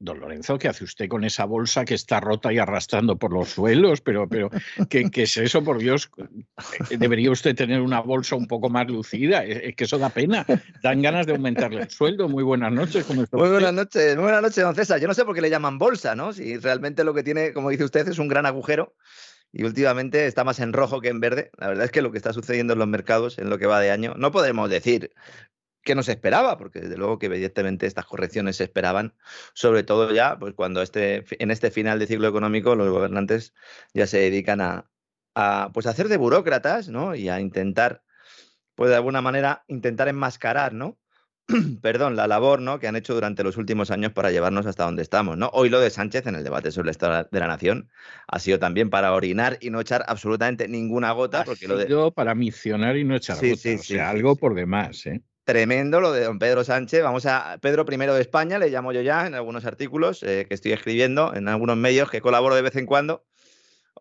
Don Lorenzo, ¿qué hace usted con esa bolsa que está rota y arrastrando por los suelos? Pero, pero ¿qué, es eso, por Dios? Eh, debería usted tener una bolsa un poco más lucida. Es que eso da pena. Dan ganas de aumentarle el sueldo. Muy buenas noches. muy buenas noches, muy buenas noches, don César. Yo no sé por qué le llaman bolsa, ¿no? Si realmente lo que tiene, como dice usted, es un gran agujero y últimamente está más en rojo que en verde. La verdad es que lo que está sucediendo en los mercados en lo que va de año, no podemos decir que no se esperaba, porque desde luego que evidentemente estas correcciones se esperaban, sobre todo ya pues cuando este, en este final de ciclo económico los gobernantes ya se dedican a, a pues hacer de burócratas, ¿no? Y a intentar, pues de alguna manera, intentar enmascarar, ¿no? perdón, la labor ¿no? que han hecho durante los últimos años para llevarnos hasta donde estamos. ¿no? Hoy lo de Sánchez en el debate sobre el Estado de la Nación ha sido también para orinar y no echar absolutamente ninguna gota. porque lo de... para misionar y no echar gota. Sí, o sea, algo por demás. ¿eh? Tremendo lo de don Pedro Sánchez. Vamos a Pedro I de España, le llamo yo ya en algunos artículos eh, que estoy escribiendo en algunos medios que colaboro de vez en cuando.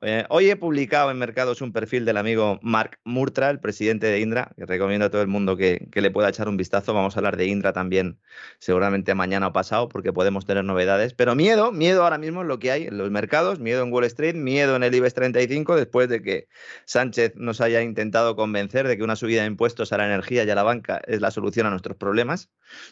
Eh, hoy he publicado en Mercados un perfil del amigo Mark Murtra, el presidente de Indra, que recomiendo a todo el mundo que, le pueda echar un vistazo. Vamos a hablar de Indra también, seguramente mañana o pasado, porque podemos tener novedades. Pero miedo, miedo ahora mismo es lo que hay en los mercados, miedo en Wall Street, miedo en el IBEX 35, después de que Sánchez nos haya intentado convencer de que una subida de impuestos a la energía y a la banca es la solución a nuestros problemas.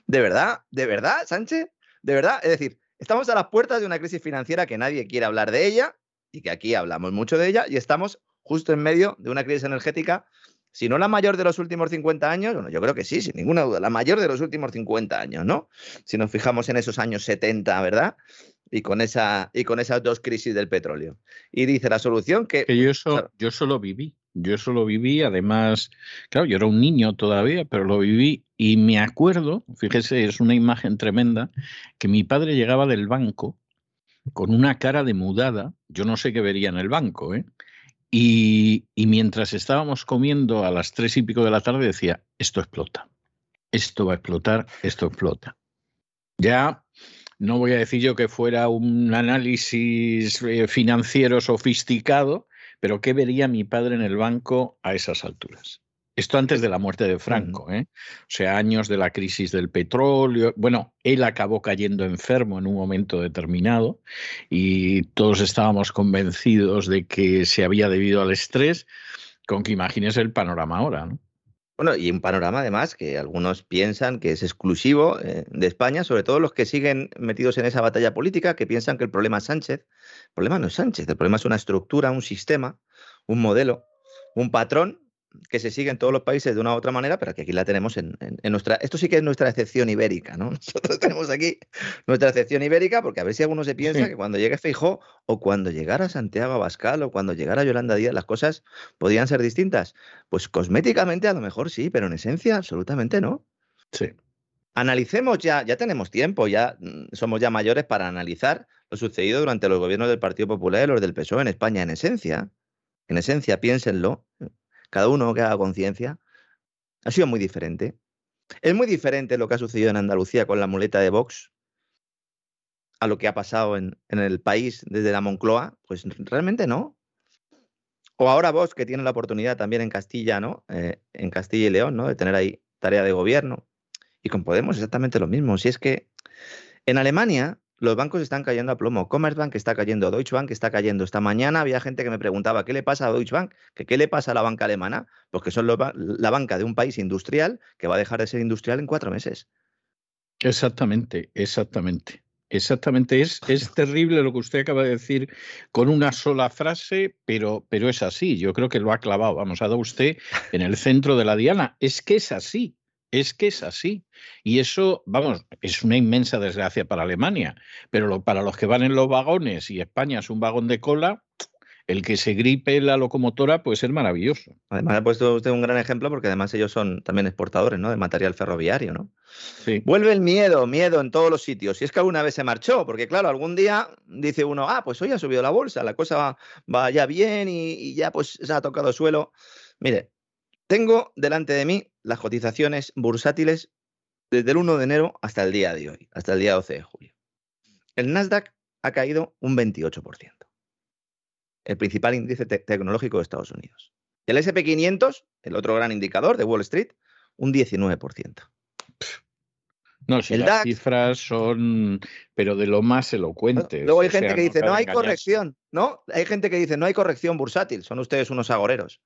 ¿De verdad? ¿De verdad, Sánchez? ¿De verdad? Es decir, estamos a las puertas de una crisis financiera que nadie quiere hablar de ella y que aquí hablamos mucho de ella y estamos justo en medio de una crisis energética, si no la mayor de los últimos 50 años, bueno, yo creo que sí, sin ninguna duda, la mayor de los últimos 50 años, ¿no? Si nos fijamos en esos años 70, ¿verdad? Y con, esa, y con esas dos crisis del petróleo. Y dice la solución que... que yo, eso, yo solo viví, yo solo viví, además, claro, yo era un niño todavía, pero lo viví y me acuerdo, fíjese, es una imagen tremenda, que mi padre llegaba del banco con una cara de mudada, yo no sé qué vería en el banco, ¿eh? Y, y, mientras estábamos comiendo a las tres y pico de la tarde decía, esto explota, esto va a explotar, esto explota. Ya no voy a decir yo que fuera un análisis eh, financiero sofisticado, pero ¿qué vería mi padre en el banco a esas alturas? Esto antes de la muerte de Franco, ¿eh? o sea, años de la crisis del petróleo. Bueno, él acabó cayendo enfermo en un momento determinado y todos estábamos convencidos de que se había debido al estrés, con que imagines el panorama ahora. ¿no? Bueno, y un panorama además que algunos piensan que es exclusivo eh, de España, sobre todo los que siguen metidos en esa batalla política, que piensan que el problema es Sánchez. El problema no es Sánchez, el problema es una estructura, un sistema, un modelo, un patrón que se sigue en todos los países de una u otra manera, pero que aquí la tenemos en, nuestra. Esto sí que es nuestra excepción ibérica, ¿no? Nosotros tenemos aquí nuestra excepción ibérica, porque a ver si alguno se piensa que cuando llegue Feijó o cuando llegara Santiago Abascal o cuando llegara Yolanda Díaz, las cosas podían ser distintas. Pues cosméticamente a lo mejor sí, pero en esencia absolutamente no. Sí. Analicemos ya, ya tenemos tiempo, ya mm, somos ya mayores para analizar lo sucedido durante los gobiernos del Partido Popular y los del PSOE en España, en esencia. En esencia, piénsenlo cada uno que haga conciencia, ha sido muy diferente. Es muy diferente lo que ha sucedido en Andalucía con la muleta de Vox a lo que ha pasado en, el país desde la Moncloa. Pues realmente no. O ahora Vox, que tiene la oportunidad también en Castilla, ¿no? Eh, en Castilla y León, ¿no? De tener ahí tarea de gobierno. Y con Podemos exactamente lo mismo. Si es que en Alemania los bancos están cayendo a plomo. Commerzbank está cayendo, Deutsche Bank está cayendo. Esta mañana había gente que me preguntaba, ¿qué le pasa a Deutsche Bank? ¿Que ¿Qué le pasa a la banca alemana? Pues que son la banca de un país industrial que va a dejar de ser industrial en cuatro meses. Exactamente, exactamente. Exactamente, es, es terrible lo que usted acaba de decir con una sola frase, pero, pero es así. Yo creo que lo ha clavado, vamos, ha dado usted en el centro de la diana. Es que es así. Es que es así. Y eso, vamos, es una inmensa desgracia para Alemania. Pero para los que van en los vagones y España es un vagón de cola, el que se gripe la locomotora puede ser maravilloso. Además, ha puesto usted un gran ejemplo porque además ellos son también exportadores ¿no? de material ferroviario. ¿no? Sí. Vuelve el miedo, miedo en todos los sitios. Si es que alguna vez se marchó, porque claro, algún día dice uno, ah, pues hoy ha subido la bolsa, la cosa va, ya bien y, y, ya pues se ha tocado suelo. Mire, tengo delante de mí las cotizaciones bursátiles desde el 1 de enero hasta el día de hoy, hasta el día 12 de julio. El Nasdaq ha caído un 28%, el principal índice tecnológico de Estados Unidos. El SP500, el otro gran indicador de Wall Street, un 19%. No, si las cifras son, pero de lo más elocuentes. Luego hay gente que dice, no hay corrección, ¿no? Hay gente que dice, no hay corrección bursátil, son ustedes unos agoreros.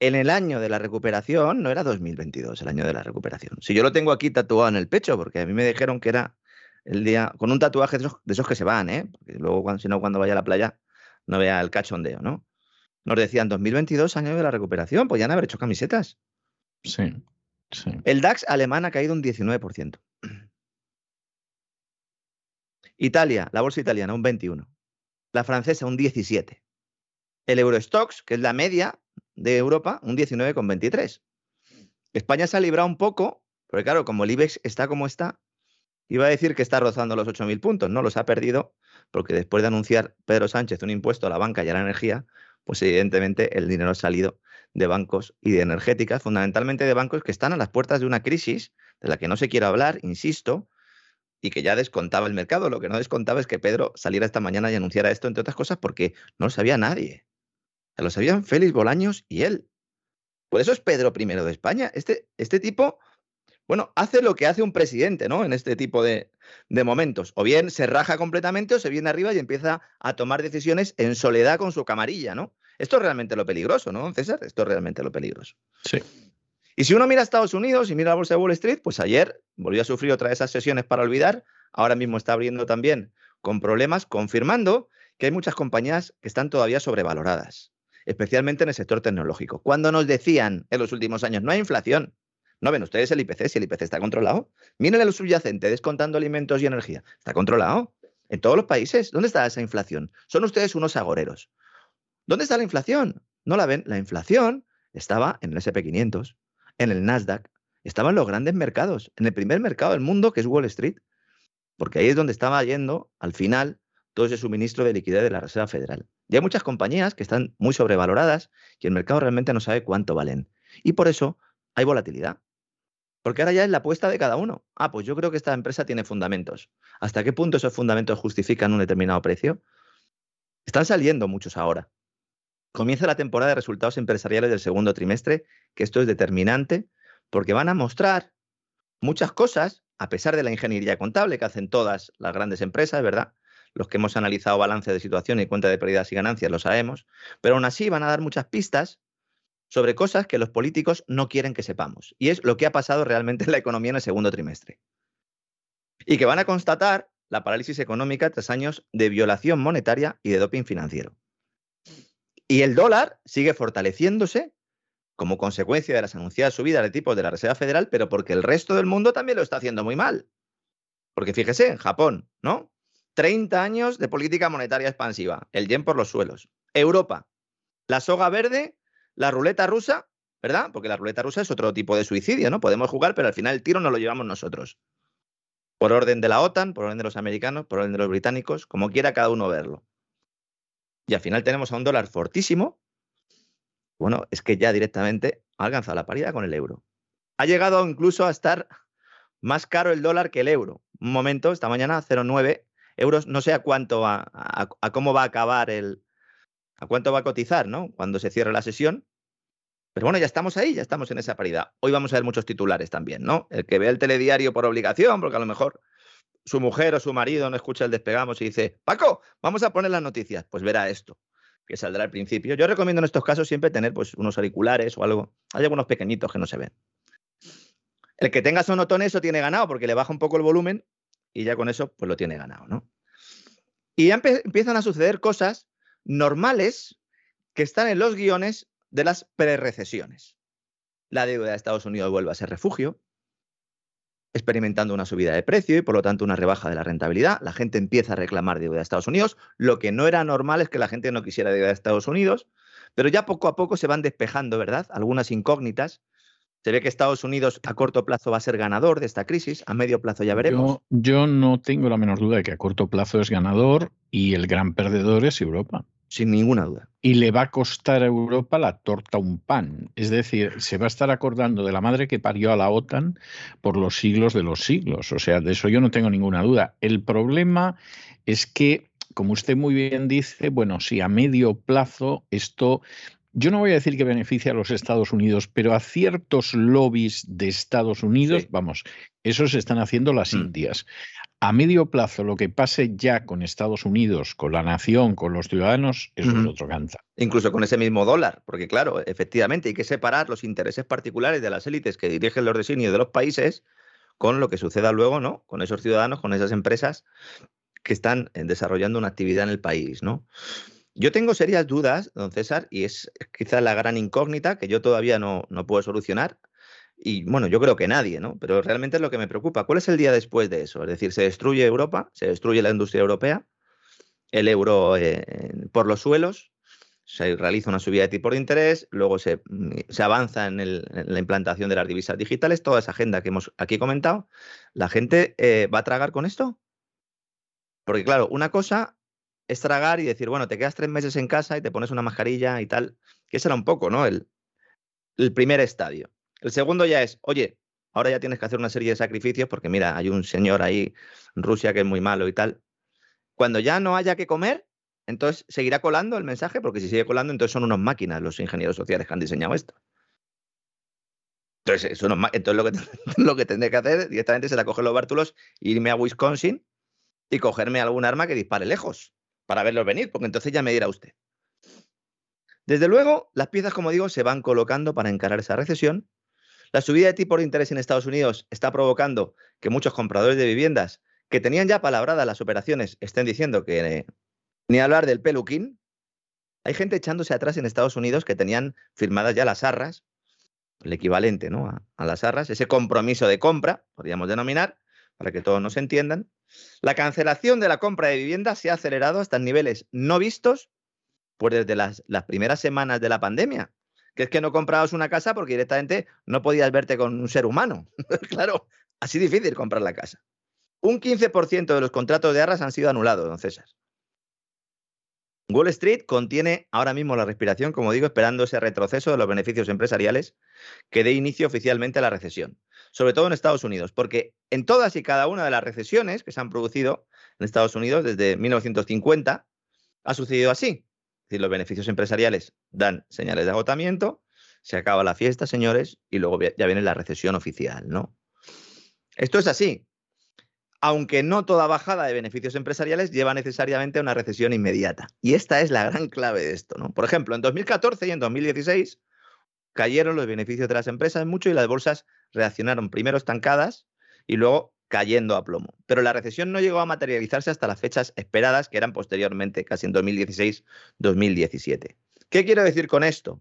En el año de la recuperación, no era 2022 el año de la recuperación. Si yo lo tengo aquí tatuado en el pecho, porque a mí me dijeron que era el día, con un tatuaje de esos, que se van, ¿eh? Porque luego, si no, cuando vaya a la playa, no vea el cachondeo, ¿no? Nos decían 2022, año de la recuperación, pues ya han haber hecho camisetas. Sí, sí. El DAX alemán ha caído un 19%. Italia, la bolsa italiana, un 21%. La francesa, un 17%. El Eurostox, que es la media de Europa, un 19,23. España se ha librado un poco, porque claro, como el IBEX está como está, iba a decir que está rozando los 8.000 puntos, no los ha perdido, porque después de anunciar Pedro Sánchez un impuesto a la banca y a la energía, pues evidentemente el dinero ha salido de bancos y de energéticas, fundamentalmente de bancos que están a las puertas de una crisis de la que no se quiere hablar, insisto, y que ya descontaba el mercado. Lo que no descontaba es que Pedro saliera esta mañana y anunciara esto, entre otras cosas, porque no lo sabía nadie lo sabían Félix Bolaños y él. Por eso es Pedro I de España. Este, este tipo, bueno, hace lo que hace un presidente, ¿no? En este tipo de, de momentos. O bien se raja completamente o se viene arriba y empieza a tomar decisiones en soledad con su camarilla, ¿no? Esto es realmente lo peligroso, ¿no, César? Esto es realmente lo peligroso. Sí. Y si uno mira a Estados Unidos y mira la bolsa de Wall Street, pues ayer volvió a sufrir otra de esas sesiones para olvidar. Ahora mismo está abriendo también con problemas, confirmando que hay muchas compañías que están todavía sobrevaloradas especialmente en el sector tecnológico. Cuando nos decían en los últimos años, no hay inflación, ¿no ven ustedes el IPC? Si el IPC está controlado. Miren el subyacente, descontando alimentos y energía. Está controlado. En todos los países, ¿dónde está esa inflación? Son ustedes unos agoreros. ¿Dónde está la inflación? ¿No la ven? La inflación estaba en el SP500, en el Nasdaq, estaba en los grandes mercados, en el primer mercado del mundo que es Wall Street, porque ahí es donde estaba yendo al final todo ese suministro de liquidez de la Reserva Federal. Y hay muchas compañías que están muy sobrevaloradas y el mercado realmente no sabe cuánto valen. Y por eso hay volatilidad. Porque ahora ya es la apuesta de cada uno. Ah, pues yo creo que esta empresa tiene fundamentos. ¿Hasta qué punto esos fundamentos justifican un determinado precio? Están saliendo muchos ahora. Comienza la temporada de resultados empresariales del segundo trimestre, que esto es determinante, porque van a mostrar muchas cosas, a pesar de la ingeniería contable que hacen todas las grandes empresas, ¿verdad? Los que hemos analizado balance de situación y cuenta de pérdidas y ganancias lo sabemos, pero aún así van a dar muchas pistas sobre cosas que los políticos no quieren que sepamos. Y es lo que ha pasado realmente en la economía en el segundo trimestre. Y que van a constatar la parálisis económica tras años de violación monetaria y de doping financiero. Y el dólar sigue fortaleciéndose como consecuencia de las anunciadas subidas de tipos de la Reserva Federal, pero porque el resto del mundo también lo está haciendo muy mal. Porque fíjese, en Japón, ¿no? 30 años de política monetaria expansiva, el yen por los suelos. Europa, la soga verde, la ruleta rusa, ¿verdad? Porque la ruleta rusa es otro tipo de suicidio, ¿no? Podemos jugar, pero al final el tiro no lo llevamos nosotros. Por orden de la OTAN, por orden de los americanos, por orden de los británicos, como quiera cada uno verlo. Y al final tenemos a un dólar fortísimo. Bueno, es que ya directamente ha alcanzado la paridad con el euro. Ha llegado incluso a estar más caro el dólar que el euro. Un momento, esta mañana 0,9 euros, no sé a cuánto cómo va a acabar el, a cuánto va a cotizar, ¿no? Cuando se cierre la sesión. Pero bueno, ya estamos ahí, ya estamos en esa paridad. Hoy vamos a ver muchos titulares también, ¿no? El que ve el telediario por obligación, porque a lo mejor su mujer o su marido no escucha el despegamos y dice, Paco, vamos a poner las noticias, pues verá esto, que saldrá al principio. Yo recomiendo en estos casos siempre tener pues, unos auriculares o algo. Hay algunos pequeñitos que no se ven. El que tenga sonotón eso tiene ganado porque le baja un poco el volumen y ya con eso pues lo tiene ganado, ¿no? Y ya empiezan a suceder cosas normales que están en los guiones de las prerecesiones. La deuda de Estados Unidos vuelve a ser refugio, experimentando una subida de precio y por lo tanto una rebaja de la rentabilidad. La gente empieza a reclamar deuda de Estados Unidos. Lo que no era normal es que la gente no quisiera deuda de Estados Unidos, pero ya poco a poco se van despejando, ¿verdad? Algunas incógnitas. Se ve que Estados Unidos a corto plazo va a ser ganador de esta crisis, a medio plazo ya veremos. Yo, yo no tengo la menor duda de que a corto plazo es ganador y el gran perdedor es Europa sin ninguna duda. Y le va a costar a Europa la torta un pan. Es decir, se va a estar acordando de la madre que parió a la OTAN por los siglos de los siglos. O sea, de eso yo no tengo ninguna duda. El problema es que, como usted muy bien dice, bueno, si a medio plazo esto yo no voy a decir que beneficia a los Estados Unidos, pero a ciertos lobbies de Estados Unidos, vamos, eso se están haciendo las mm. Indias a medio plazo lo que pase ya con Estados Unidos, con la nación, con los ciudadanos, eso es otro canta. Incluso con ese mismo dólar, porque claro, efectivamente hay que separar los intereses particulares de las élites que dirigen los designios de los países con lo que suceda luego, ¿no? Con esos ciudadanos, con esas empresas que están eh, desarrollando una actividad en el país, ¿no? Yo tengo serias dudas, don César, y es quizás la gran incógnita que yo todavía no, no puedo solucionar, y bueno, yo creo que nadie, ¿no? Pero realmente es lo que me preocupa. ¿Cuál es el día después de eso? Es decir, se destruye Europa, se destruye la industria europea, el euro eh, por los suelos, se realiza una subida de tipo de interés, luego se, mm, se avanza en, la implantación de las divisas digitales, toda esa agenda que hemos aquí comentado. ¿La gente eh, va a tragar con esto? Porque claro, una cosa es tragar y decir, bueno, te quedas tres meses en casa y te pones una mascarilla y tal, que ese era un poco, ¿no? El, el primer estadio. El segundo ya es, oye, ahora ya tienes que hacer una serie de sacrificios porque mira, hay un señor ahí en Rusia que es muy malo y tal. Cuando ya no haya que comer, entonces seguirá colando el mensaje, porque si sigue colando, entonces son unas máquinas los ingenieros sociales que han diseñado esto. Entonces, eso entonces lo, que, lo que tendré que hacer directamente será coger los bártulos, irme a Wisconsin y cogerme algún arma que dispare lejos para verlos venir, porque entonces ya me dirá usted. Desde luego, las piezas, como digo, se van colocando para encarar esa recesión la subida de tipos de interés en Estados Unidos está provocando que muchos compradores de viviendas que tenían ya palabradas las operaciones estén diciendo que ni hablar del peluquín. Hay gente echándose atrás en Estados Unidos que tenían firmadas ya las arras, el equivalente ¿no? a, a las arras, ese compromiso de compra, podríamos denominar, para que todos nos entiendan. La cancelación de la compra de viviendas se ha acelerado hasta niveles no vistos pues desde las, las primeras semanas de la pandemia que es que no comprabas una casa porque directamente no podías verte con un ser humano. claro, así difícil comprar la casa. Un 15% de los contratos de arras han sido anulados, don César. Wall Street contiene ahora mismo la respiración, como digo, esperando ese retroceso de los beneficios empresariales que dé inicio oficialmente a la recesión, sobre todo en Estados Unidos, porque en todas y cada una de las recesiones que se han producido en Estados Unidos desde 1950 ha sucedido así decir, los beneficios empresariales dan señales de agotamiento, se acaba la fiesta, señores, y luego ya viene la recesión oficial, ¿no? Esto es así. Aunque no toda bajada de beneficios empresariales lleva necesariamente a una recesión inmediata. Y esta es la gran clave de esto, ¿no? Por ejemplo, en 2014 y en 2016 cayeron los beneficios de las empresas mucho y las bolsas reaccionaron primero estancadas y luego cayendo a plomo. Pero la recesión no llegó a materializarse hasta las fechas esperadas, que eran posteriormente, casi en 2016-2017. ¿Qué quiero decir con esto?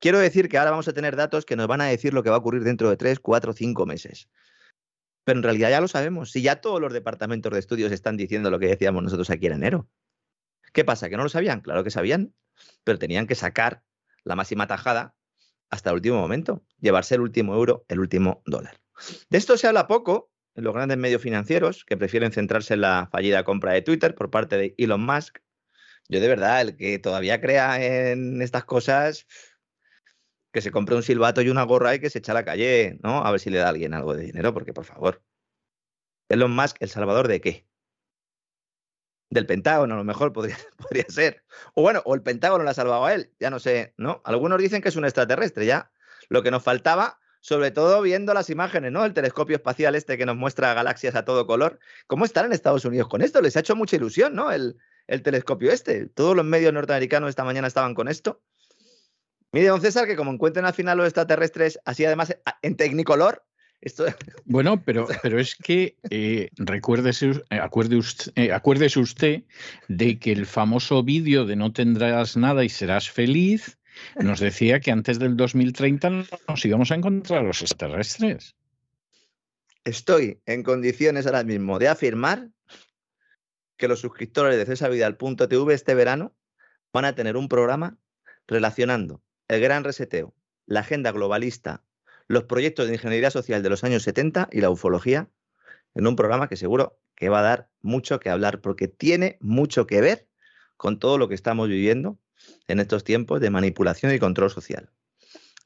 Quiero decir que ahora vamos a tener datos que nos van a decir lo que va a ocurrir dentro de 3, 4, 5 meses. Pero en realidad ya lo sabemos. Si ya todos los departamentos de estudios están diciendo lo que decíamos nosotros aquí en enero. ¿Qué pasa? ¿Que no lo sabían? Claro que sabían, pero tenían que sacar la máxima tajada hasta el último momento, llevarse el último euro, el último dólar. De esto se habla poco los grandes medios financieros que prefieren centrarse en la fallida compra de Twitter por parte de Elon Musk. Yo de verdad, el que todavía crea en estas cosas, que se compre un silbato y una gorra y que se echa a la calle, ¿no? A ver si le da a alguien algo de dinero, porque por favor. Elon Musk, ¿el salvador de qué? Del Pentágono, a lo mejor podría, podría ser. O bueno, o el Pentágono lo ha salvado a él, ya no sé, ¿no? Algunos dicen que es un extraterrestre, ya. Lo que nos faltaba sobre todo viendo las imágenes, ¿no? El telescopio espacial este que nos muestra galaxias a todo color. ¿Cómo están en Estados Unidos con esto? Les ha hecho mucha ilusión, ¿no? El, el telescopio este. Todos los medios norteamericanos esta mañana estaban con esto. Mire, don César, que como encuentren al final los extraterrestres, así además en tecnicolor, esto... Bueno, pero, pero es que eh, recuérdese, eh, acuerde usted, eh, acuérdese usted de que el famoso vídeo de No tendrás nada y serás feliz nos decía que antes del 2030 nos íbamos a encontrar los extraterrestres. Estoy en condiciones ahora mismo de afirmar que los suscriptores de cesavidal.tv este verano van a tener un programa relacionando el gran reseteo, la agenda globalista, los proyectos de ingeniería social de los años 70 y la ufología en un programa que seguro que va a dar mucho que hablar porque tiene mucho que ver con todo lo que estamos viviendo en estos tiempos de manipulación y control social.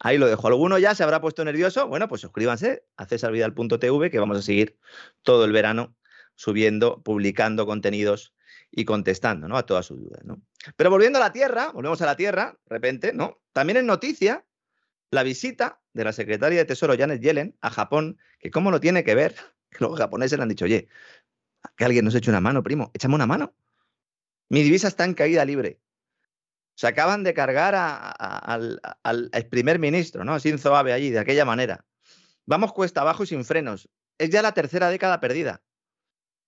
Ahí lo dejo. ¿Alguno ya se habrá puesto nervioso? Bueno, pues suscríbanse a cesarvidal.tv que vamos a seguir todo el verano subiendo, publicando contenidos y contestando ¿no? a todas sus dudas. ¿no? Pero volviendo a la Tierra, volvemos a la Tierra, de repente, ¿no? También es noticia la visita de la secretaria de Tesoro Janet Yellen a Japón, que cómo lo tiene que ver, que los japoneses le han dicho, oye, que alguien nos eche una mano, primo, échame una mano. Mi divisa está en caída libre. Se acaban de cargar al, al, primer ministro, ¿no? Shinzo Abe allí, de aquella manera. Vamos cuesta abajo y sin frenos. Es ya la tercera década perdida.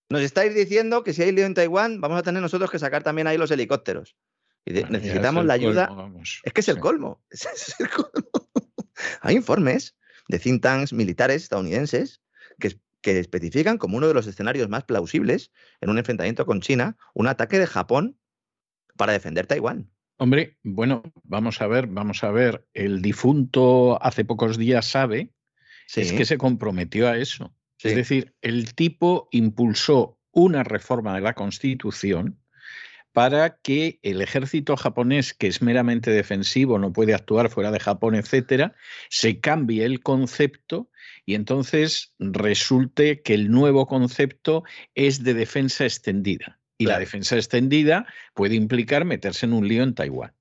Nos estáis diciendo que si hay lío en Taiwán, vamos a tener nosotros que sacar también ahí los helicópteros. Y necesitamos la ayuda. es que es el colmo. Es, el colmo. Hay informes de think tanks militares estadounidenses que, que especifican como uno de los escenarios más plausibles en un enfrentamiento con China un ataque de Japón para defender Taiwán. Hombre, bueno, vamos a ver, vamos a ver. El difunto hace pocos días sabe es que se comprometió a eso. Es decir, el tipo impulsó una reforma de la Constitución para que el ejército japonés, que es meramente defensivo, no puede actuar fuera de Japón, etcétera, se cambie el concepto y entonces resulte que el nuevo concepto es de defensa extendida. Y la defensa extendida puede implicar meterse en un lío en Taiwán.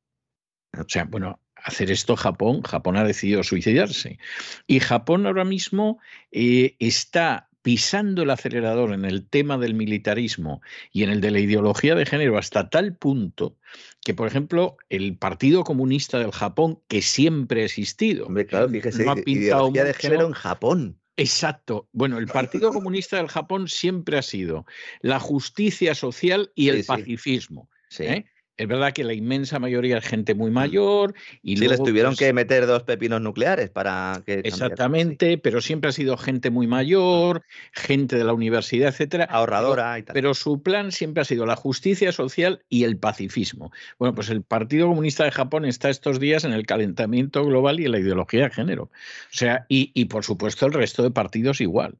O sea, bueno, hacer esto Japón, Japón ha decidido suicidarse. Y Japón ahora mismo eh, está pisando el acelerador en el tema del militarismo y en el de la ideología de género hasta tal punto que, por ejemplo, el Partido Comunista del Japón, que siempre ha existido, Hombre, claro, fíjese, no ha pintado ideología de género en Japón. Exacto. Bueno, el Partido Comunista del Japón siempre ha sido la justicia social y el pacifismo. Sí. ¿eh? Es verdad que la inmensa mayoría es gente muy mm. mayor y sí, les tuvieron pues que meter dos pepinos nucleares para que exactamente, pero siempre ha sido gente muy mayor, gente de la universidad, etcétera, ahorradora y tal. Pero su plan siempre ha sido la justicia social y el pacifismo. Bueno, pues el Partido Comunista de Japón está estos días en el calentamiento global y en la ideología de género. O sea, y, y por supuesto el resto de partidos igual.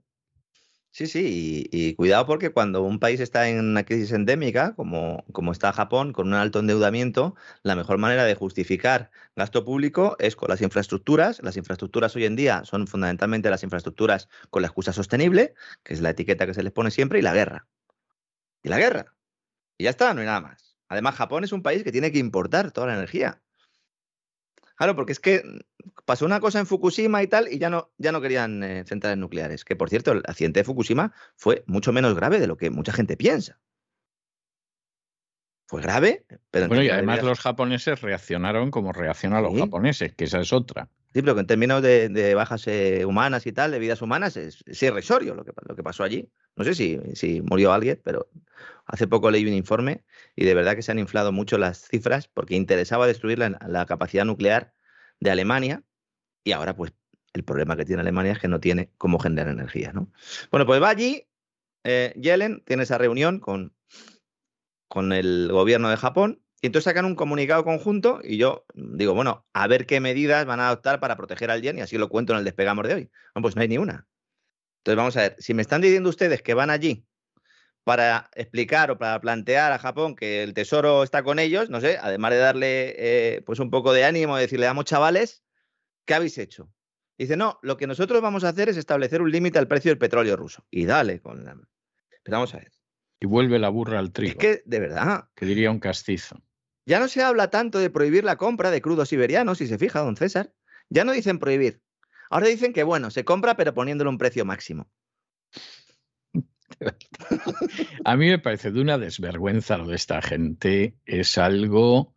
Sí, sí, y, cuidado porque cuando un país está en una crisis endémica, como, como está Japón, con un alto endeudamiento, la mejor manera de justificar gasto público es con las infraestructuras. Las infraestructuras hoy en día son fundamentalmente las infraestructuras con la excusa sostenible, que es la etiqueta que se les pone siempre, y la guerra. Y la guerra. Y ya está, no hay nada más. Además, Japón es un país que tiene que importar toda la energía. Claro, porque es que pasó una cosa en Fukushima y tal, y ya no, ya no querían eh, centrales nucleares. Que por cierto, el accidente de Fukushima fue mucho menos grave de lo que mucha gente piensa. Fue grave, pero. Bueno, y además los japoneses reaccionaron como reaccionan los japoneses, que esa es otra. Sí, pero que en términos de, bajas eh, humanas y tal, de vidas humanas, es, irrisorio lo que, lo que pasó allí. No sé si, si murió alguien, pero hace poco leí un informe y de verdad que se han inflado mucho las cifras porque interesaba destruir la, capacidad nuclear de Alemania y ahora pues el problema que tiene Alemania es que no tiene cómo generar energía. ¿no? Bueno, pues va allí, eh, Yellen tiene esa reunión con, con el gobierno de Japón y entonces sacan un comunicado conjunto y yo digo, bueno, a ver qué medidas van a adoptar para proteger al yen y así lo cuento en el despegamos de hoy. Bueno, pues no hay ni una. Entonces vamos a ver, si me están diciendo ustedes que van allí para explicar o para plantear a Japón que el tesoro está con ellos, no sé, además de darle eh, pues un poco de ánimo, decirle, damos chavales, ¿qué habéis hecho? Dice, no, lo que nosotros vamos a hacer es establecer un límite al precio del petróleo ruso. Y dale con la... Pero vamos a ver. Y vuelve la burra al trigo. Es que, de verdad. Que diría un castizo. Ya no se habla tanto de prohibir la compra de crudos siberianos, si se fija, don César. Ya no dicen prohibir. Ahora dicen que, bueno, se compra pero poniéndole un precio máximo. A mí me parece de una desvergüenza lo de esta gente. Es algo,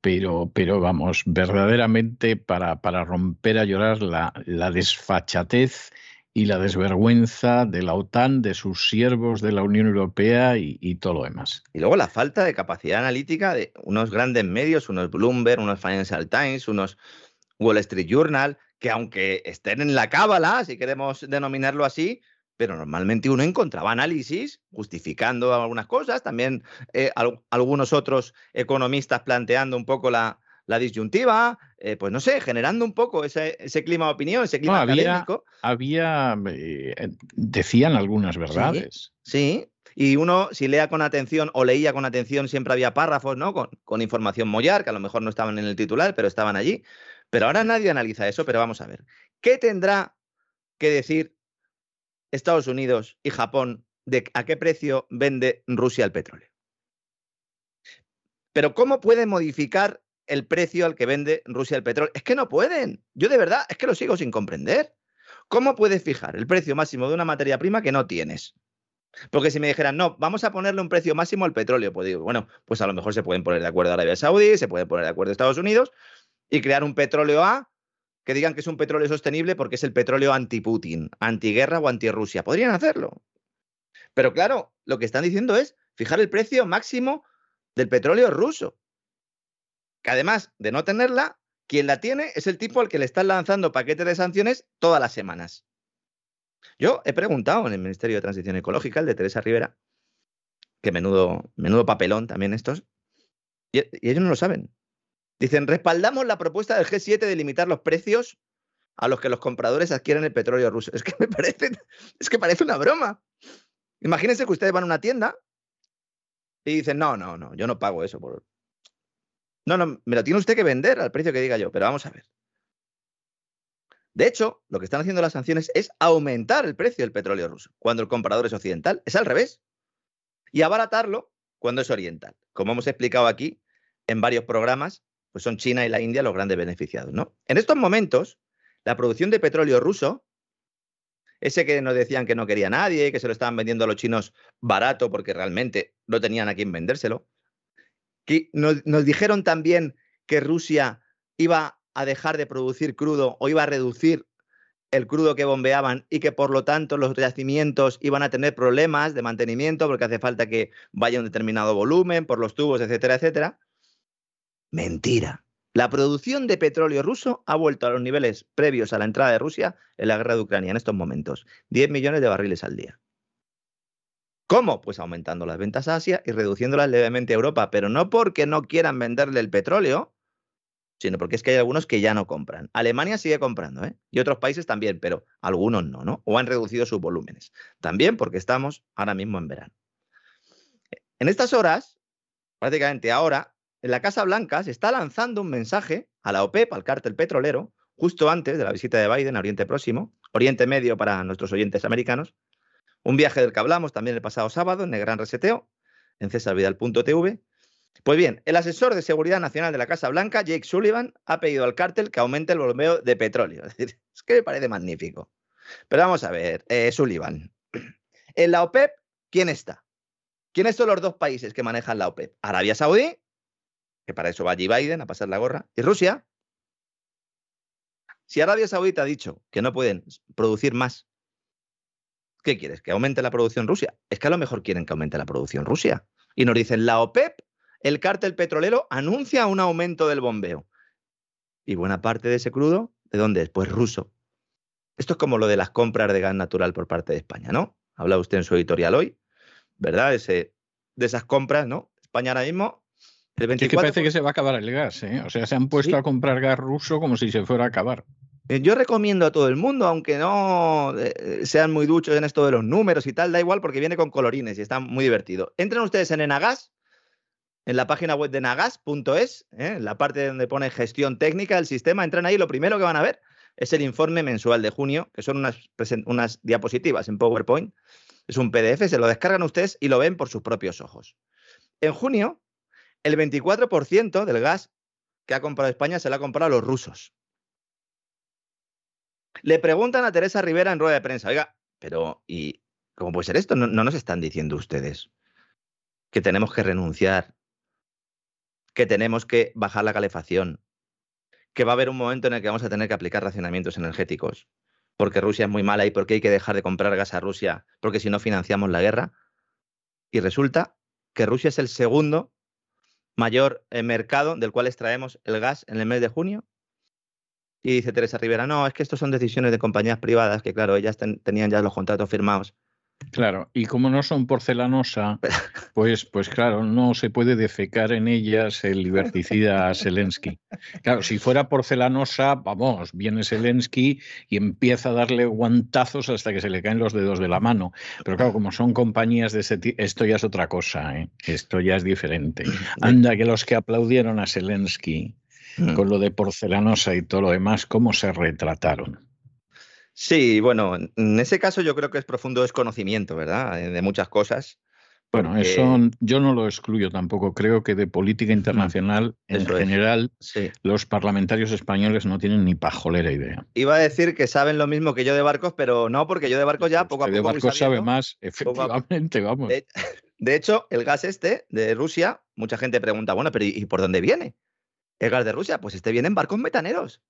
pero, pero vamos, verdaderamente para, para romper a llorar la, la desfachatez y la desvergüenza de la OTAN, de sus siervos de la Unión Europea y, y, todo lo demás. Y luego la falta de capacidad analítica de unos grandes medios, unos Bloomberg, unos Financial Times, unos Wall Street Journal, que aunque estén en la cábala, si queremos denominarlo así, pero normalmente uno encontraba análisis justificando algunas cosas, también eh, al, algunos otros economistas planteando un poco la, la disyuntiva, eh, pues no sé, generando un poco ese, ese, clima de opinión, ese clima no, había, académico. Había, eh, decían algunas verdades. Sí, sí, y uno, si lea con atención o leía con atención, siempre había párrafos, ¿no? Con, con información mollar, que a lo mejor no estaban en el titular, pero estaban allí. Pero ahora nadie analiza eso, pero vamos a ver. ¿Qué tendrá que decir Estados Unidos y Japón de a qué precio vende Rusia el petróleo? Pero ¿cómo pueden modificar el precio al que vende Rusia el petróleo? Es que no pueden. Yo de verdad es que lo sigo sin comprender. ¿Cómo puedes fijar el precio máximo de una materia prima que no tienes? Porque si me dijeran, no, vamos a ponerle un precio máximo al petróleo, pues digo, bueno, pues a lo mejor se pueden poner de acuerdo Arabia Saudí, se pueden poner de acuerdo Estados Unidos y crear un petróleo A que digan que es un petróleo sostenible porque es el petróleo anti-Putin, antiguerra o anti-Rusia. Podrían hacerlo. Pero claro, lo que están diciendo es fijar el precio máximo del petróleo ruso. Que además de no tenerla, quien la tiene es el tipo al que le están lanzando paquetes de sanciones todas las semanas. Yo he preguntado en el Ministerio de Transición Ecológica, el de Teresa Rivera, que menudo, menudo papelón también estos, y, y ellos no lo saben. Dicen, respaldamos la propuesta del G7 de limitar los precios a los que los compradores adquieren el petróleo ruso. Es que me parece, es que parece una broma. Imagínense que ustedes van a una tienda y dicen, no, no, no, yo no pago eso. Por... No, no, me lo tiene usted que vender al precio que diga yo, pero vamos a ver. De hecho, lo que están haciendo las sanciones es aumentar el precio del petróleo ruso cuando el comprador es occidental. Es al revés. Y abaratarlo cuando es oriental. Como hemos explicado aquí en varios programas, pues son China y la India los grandes beneficiados, ¿no? En estos momentos, la producción de petróleo ruso, ese que nos decían que no quería nadie, que se lo estaban vendiendo a los chinos barato porque realmente no tenían a quién vendérselo, que nos, nos dijeron también que Rusia iba a dejar de producir crudo o iba a reducir el crudo que bombeaban y que por lo tanto los yacimientos iban a tener problemas de mantenimiento porque hace falta que vaya un determinado volumen por los tubos, etcétera, etcétera. Mentira. La producción de petróleo ruso ha vuelto a los niveles previos a la entrada de Rusia en la guerra de Ucrania en estos momentos. 10 millones de barriles al día. ¿Cómo? Pues aumentando las ventas a Asia y reduciéndolas levemente a Europa, pero no porque no quieran venderle el petróleo, sino porque es que hay algunos que ya no compran. Alemania sigue comprando, ¿eh? Y otros países también, pero algunos no, ¿no? O han reducido sus volúmenes. También porque estamos ahora mismo en verano. En estas horas, prácticamente ahora, en la Casa Blanca se está lanzando un mensaje a la OPEP, al cártel petrolero, justo antes de la visita de Biden a Oriente Próximo, Oriente Medio para nuestros oyentes americanos, un viaje del que hablamos también el pasado sábado en el Gran Reseteo, en cesarvidal.tv. Pues bien, el asesor de Seguridad Nacional de la Casa Blanca, Jake Sullivan, ha pedido al cártel que aumente el bombeo de petróleo. Es que me parece magnífico. Pero vamos a ver, eh, Sullivan. En la OPEP, ¿quién está? ¿Quiénes son los dos países que manejan la OPEP? Arabia Saudí que para eso va allí Biden a pasar la gorra, y Rusia. Si Arabia Saudita ha dicho que no pueden producir más, ¿qué quieres? ¿Que aumente la producción Rusia? Es que a lo mejor quieren que aumente la producción Rusia. Y nos dicen, la OPEP, el cártel petrolero, anuncia un aumento del bombeo. Y buena parte de ese crudo, ¿de dónde es? Pues ruso. Esto es como lo de las compras de gas natural por parte de España, ¿no? Habla usted en su editorial hoy, ¿verdad? Ese, de esas compras, ¿no? España ahora mismo el 24... Es que parece que se va a acabar el gas, ¿eh? O sea, se han puesto ¿Sí? a comprar gas ruso como si se fuera a acabar. Eh, yo recomiendo a todo el mundo, aunque no eh, sean muy duchos en esto de los números y tal, da igual porque viene con colorines y está muy divertido. Entren ustedes en Enagas, en la página web de nagas.es, ¿eh? en la parte donde pone gestión técnica del sistema, entran ahí, lo primero que van a ver es el informe mensual de junio, que son unas, unas diapositivas en PowerPoint. Es un PDF, se lo descargan ustedes y lo ven por sus propios ojos. En junio el 24% del gas que ha comprado España se lo ha comprado a los rusos. Le preguntan a Teresa Rivera en rueda de prensa, oiga, pero ¿y cómo puede ser esto? No, no nos están diciendo ustedes que tenemos que renunciar, que tenemos que bajar la calefacción, que va a haber un momento en el que vamos a tener que aplicar racionamientos energéticos, porque Rusia es muy mala y porque hay que dejar de comprar gas a Rusia, porque si no financiamos la guerra. Y resulta que Rusia es el segundo mayor eh, mercado del cual extraemos el gas en el mes de junio. Y dice Teresa Rivera, no, es que esto son decisiones de compañías privadas, que claro, ellas tenían ya los contratos firmados. Claro, y como no son porcelanosa, pues, pues claro, no se puede defecar en ellas el liberticida Zelensky. Claro, si fuera porcelanosa, vamos, viene Zelensky y empieza a darle guantazos hasta que se le caen los dedos de la mano. Pero claro, como son compañías de ese tipo, esto ya es otra cosa, ¿eh? esto ya es diferente. Anda, que los que aplaudieron a Zelensky mm. con lo de porcelanosa y todo lo demás, ¿cómo se retrataron? Sí, bueno, en ese caso yo creo que es profundo desconocimiento, ¿verdad? Eh, de muchas cosas. Bueno, eso yo no lo excluyo tampoco. Creo que de política internacional, en general, los parlamentarios españoles no tienen ni pajolera idea. Iba a decir que saben lo mismo que yo de barcos, pero no, porque yo de barcos ya poco a poco. De barcos sabe más, efectivamente, vamos. De, hecho, el gas este de Rusia, mucha gente pregunta, bueno, pero ¿y por dónde viene? El gas de Rusia, pues este viene en barcos metaneros.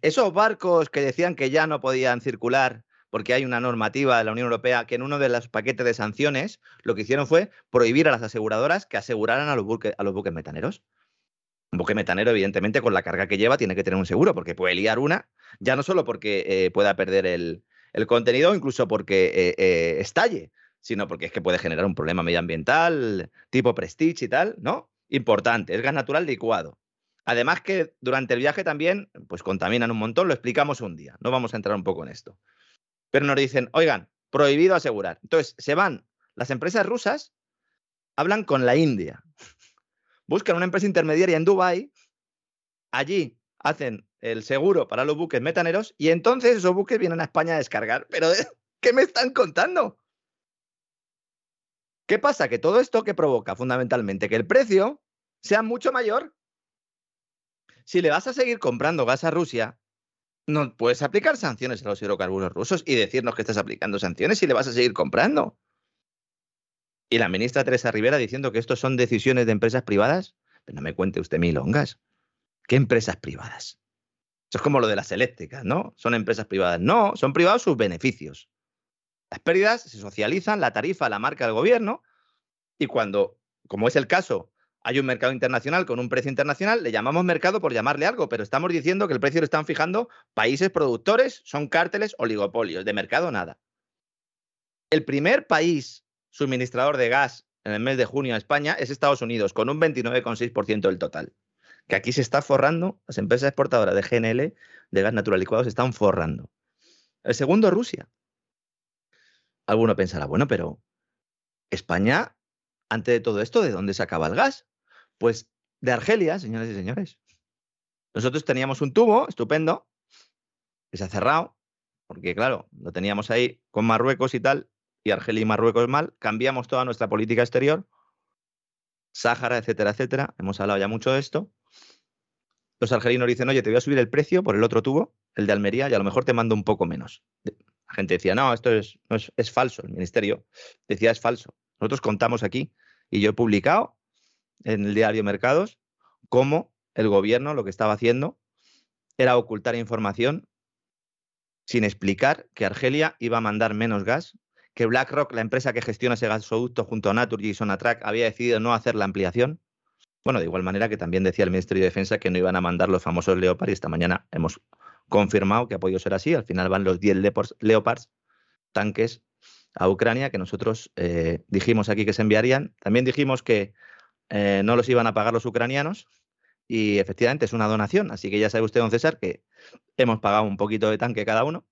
Esos barcos que decían que ya no podían circular porque hay una normativa de la Unión Europea que en uno de los paquetes de sanciones lo que hicieron fue prohibir a las aseguradoras que aseguraran a los, buques, metaneros. Un buque metanero, evidentemente, con la carga que lleva, tiene que tener un seguro, porque puede liar una, ya no solo porque eh, pueda perder el, contenido, incluso porque eh, eh, estalle, sino porque es que puede generar un problema medioambiental, tipo prestige y tal, ¿no? Importante, es gas natural licuado. Además que durante el viaje también, pues contaminan un montón, lo explicamos un día, no vamos a entrar un poco en esto. Pero nos dicen, oigan, prohibido asegurar. Entonces, se van las empresas rusas, hablan con la India, buscan una empresa intermediaria en Dubái, allí hacen el seguro para los buques metaneros y entonces esos buques vienen a España a descargar. Pero, ¿qué me están contando? ¿Qué pasa? Que todo esto que provoca fundamentalmente que el precio sea mucho mayor si le vas a seguir comprando gas a Rusia, no puedes aplicar sanciones a los hidrocarburos rusos y decirnos que estás aplicando sanciones si le vas a seguir comprando. Y la ministra Teresa Rivera diciendo que estos son decisiones de empresas privadas. Pero no me cuente usted milongas. ¿Qué empresas privadas? Eso es como lo de las eléctricas, ¿no? Son empresas privadas. No, son privados sus beneficios. Las pérdidas se socializan, la tarifa la marca el gobierno y cuando, como es el caso hay un mercado internacional con un precio internacional, le llamamos mercado por llamarle algo, pero estamos diciendo que el precio lo están fijando países productores, son cárteles, oligopolios, de mercado nada. El primer país suministrador de gas en el mes de junio a España es Estados Unidos, con un 29,6% del total. Que aquí se está forrando, las empresas exportadoras de GNL, de gas natural licuado, se están forrando. El segundo, Rusia. Alguno pensará, bueno, pero España, antes de todo esto, ¿de dónde sacaba el gas? Pues de Argelia, señoras y señores. Nosotros teníamos un tubo estupendo que se ha cerrado, porque claro, lo teníamos ahí con Marruecos y tal, y Argelia y Marruecos mal, cambiamos toda nuestra política exterior, Sáhara, etcétera, etcétera, hemos hablado ya mucho de esto. Los argelinos dicen, oye, te voy a subir el precio por el otro tubo, el de Almería, y a lo mejor te mando un poco menos. La gente decía, no, esto es, es, es falso, el ministerio decía, es falso. Nosotros contamos aquí, y yo he publicado en el diario Mercados cómo el gobierno lo que estaba haciendo era ocultar información sin explicar que Argelia iba a mandar menos gas, que BlackRock, la empresa que gestiona ese gasoducto junto a Naturgy y Sonatrach, había decidido no hacer la ampliación. Bueno, de igual manera que también decía el Ministerio de Defensa que no iban a mandar los famosos Leopard y esta mañana hemos confirmado que ha podido ser así. Al final van los 10 Leopards, tanques a Ucrania que nosotros eh, dijimos aquí que se enviarían. También dijimos que eh, no los iban a pagar los ucranianos y efectivamente es una donación, así que ya sabe usted, don César, que hemos pagado un poquito de tanque cada uno.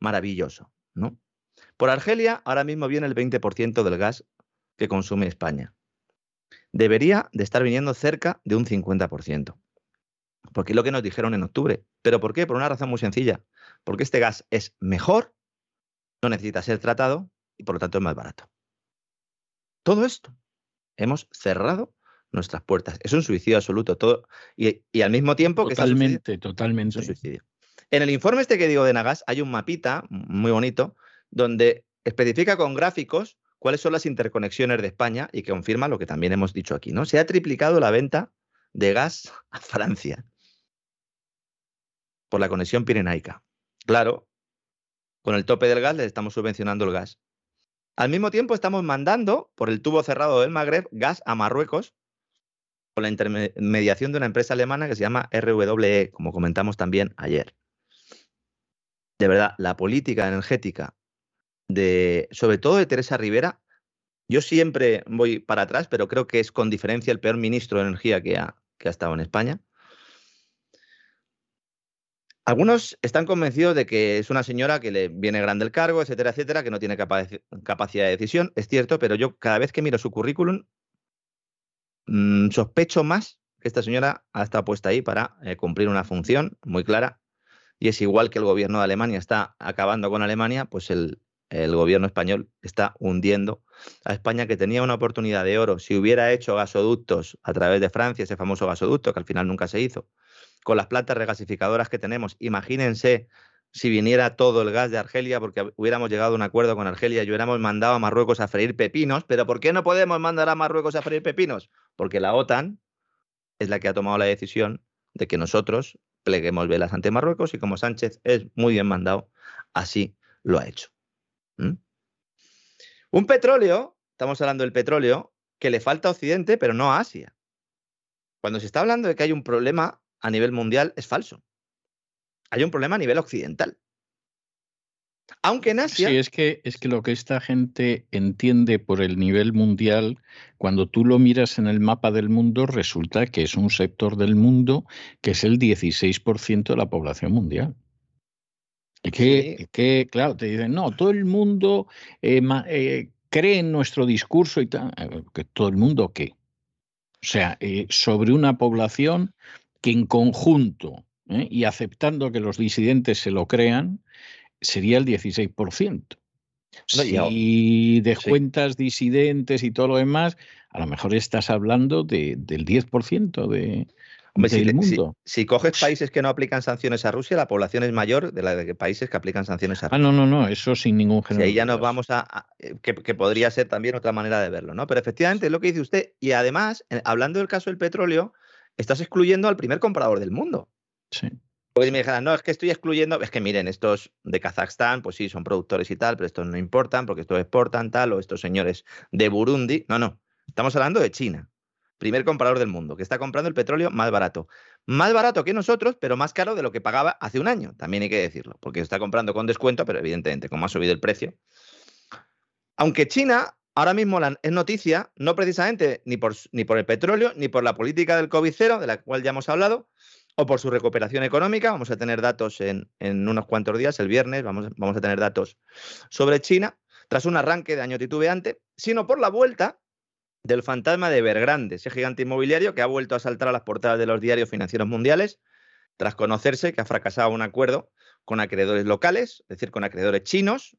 Maravilloso, ¿no? Por Argelia ahora mismo viene el 20% del gas que consume España. Debería de estar viniendo cerca de un 50%. Porque es lo que nos dijeron en octubre. ¿Pero por qué? Por una razón muy sencilla. Porque este gas es mejor, no necesita ser tratado y por lo tanto es más barato. Todo esto hemos cerrado nuestras puertas. Es un suicidio absoluto todo y, al mismo tiempo que totalmente, totalmente. suicidio. En el informe este que digo de Nagas hay un mapita muy bonito donde especifica con gráficos cuáles son las interconexiones de España y que confirma lo que también hemos dicho aquí, ¿no? Se ha triplicado la venta de gas a Francia por la conexión pirenaica. Claro, con el tope del gas le estamos subvencionando el gas. Al mismo tiempo estamos mandando por el tubo cerrado del Magreb gas a Marruecos con la intermediación de una empresa alemana que se llama RWE, como comentamos también ayer. De verdad, la política energética de, sobre todo de Teresa Rivera, yo siempre voy para atrás, pero creo que es con diferencia el peor ministro de Energía que ha, que ha estado en España. Algunos están convencidos de que es una señora que le viene grande el cargo, etcétera, etcétera, que no tiene capacidad de decisión. Es cierto, pero yo cada vez que miro su currículum, mm, sospecho más que esta señora ha estado puesta ahí para eh, cumplir una función muy clara. Y es igual que el gobierno de Alemania está acabando con Alemania, pues el, el gobierno español está hundiendo a España, que tenía una oportunidad de oro. Si hubiera hecho gasoductos a través de Francia, ese famoso gasoducto que al final nunca se hizo, con las plantas regasificadoras que tenemos. Imagínense si viniera todo el gas de Argelia, porque hubiéramos llegado a un acuerdo con Argelia y hubiéramos mandado a Marruecos a freír pepinos. Pero ¿por qué no podemos mandar a Marruecos a freír pepinos? Porque la OTAN es la que ha tomado la decisión de que nosotros pleguemos velas ante Marruecos y como Sánchez es muy bien mandado, así lo ha hecho. Un petróleo, estamos hablando del petróleo, que le falta a Occidente, pero no a Asia. Cuando se está hablando de que hay un problema a nivel mundial es falso. Hay un problema a nivel occidental. Aunque en Asia. Sí, es que, es que lo que esta gente entiende por el nivel mundial, cuando tú lo miras en el mapa del mundo, resulta que es un sector del mundo que es el 16% de la población mundial. Que, que, claro, te dicen, no, todo el mundo eh, eh, cree en nuestro discurso y tal. Eh, ¿Que todo el mundo qué? O sea, sobre una población que en conjunto ¿eh? y aceptando que los disidentes se lo crean, sería el 16%. Si descuentas disidentes y todo lo demás, a lo mejor estás hablando de, del 10% de, del mundo. Si, coges países que no aplican sanciones a Rusia, la población es mayor de la de países que aplican sanciones a Rusia. Ah, no, no, no, eso sin ningún género. Ahí ya nos vamos a, eh, que, que, podría ser también otra manera de verlo, ¿no? Pero efectivamente es lo que dice usted. Y además, hablando del caso del petróleo, estás excluyendo al primer comprador del mundo. Sí. Porque me dijeran, no, es que estoy excluyendo, es que miren, estos de Kazajstán, pues sí, son productores y tal, pero estos no importan porque estos exportan tal, o estos señores de Burundi. No, no, estamos hablando de China, primer comprador del mundo, que está comprando el petróleo más barato. Más barato que nosotros, pero más caro de lo que pagaba hace un año, también hay que decirlo, porque está comprando con descuento, pero evidentemente, como ha subido el precio. Aunque China ahora mismo es noticia, no precisamente ni por, ni por el petróleo, ni por la política del COVID-0, de la cual ya hemos hablado, o por su recuperación económica. Vamos a tener datos en, unos cuantos días, el viernes, vamos, vamos, a tener datos sobre China, tras un arranque de año titubeante, sino por la vuelta del fantasma de Evergrande, ese gigante inmobiliario que ha vuelto a saltar a las portadas de los diarios financieros mundiales, tras conocerse que ha fracasado un acuerdo con acreedores locales, es decir, con acreedores chinos,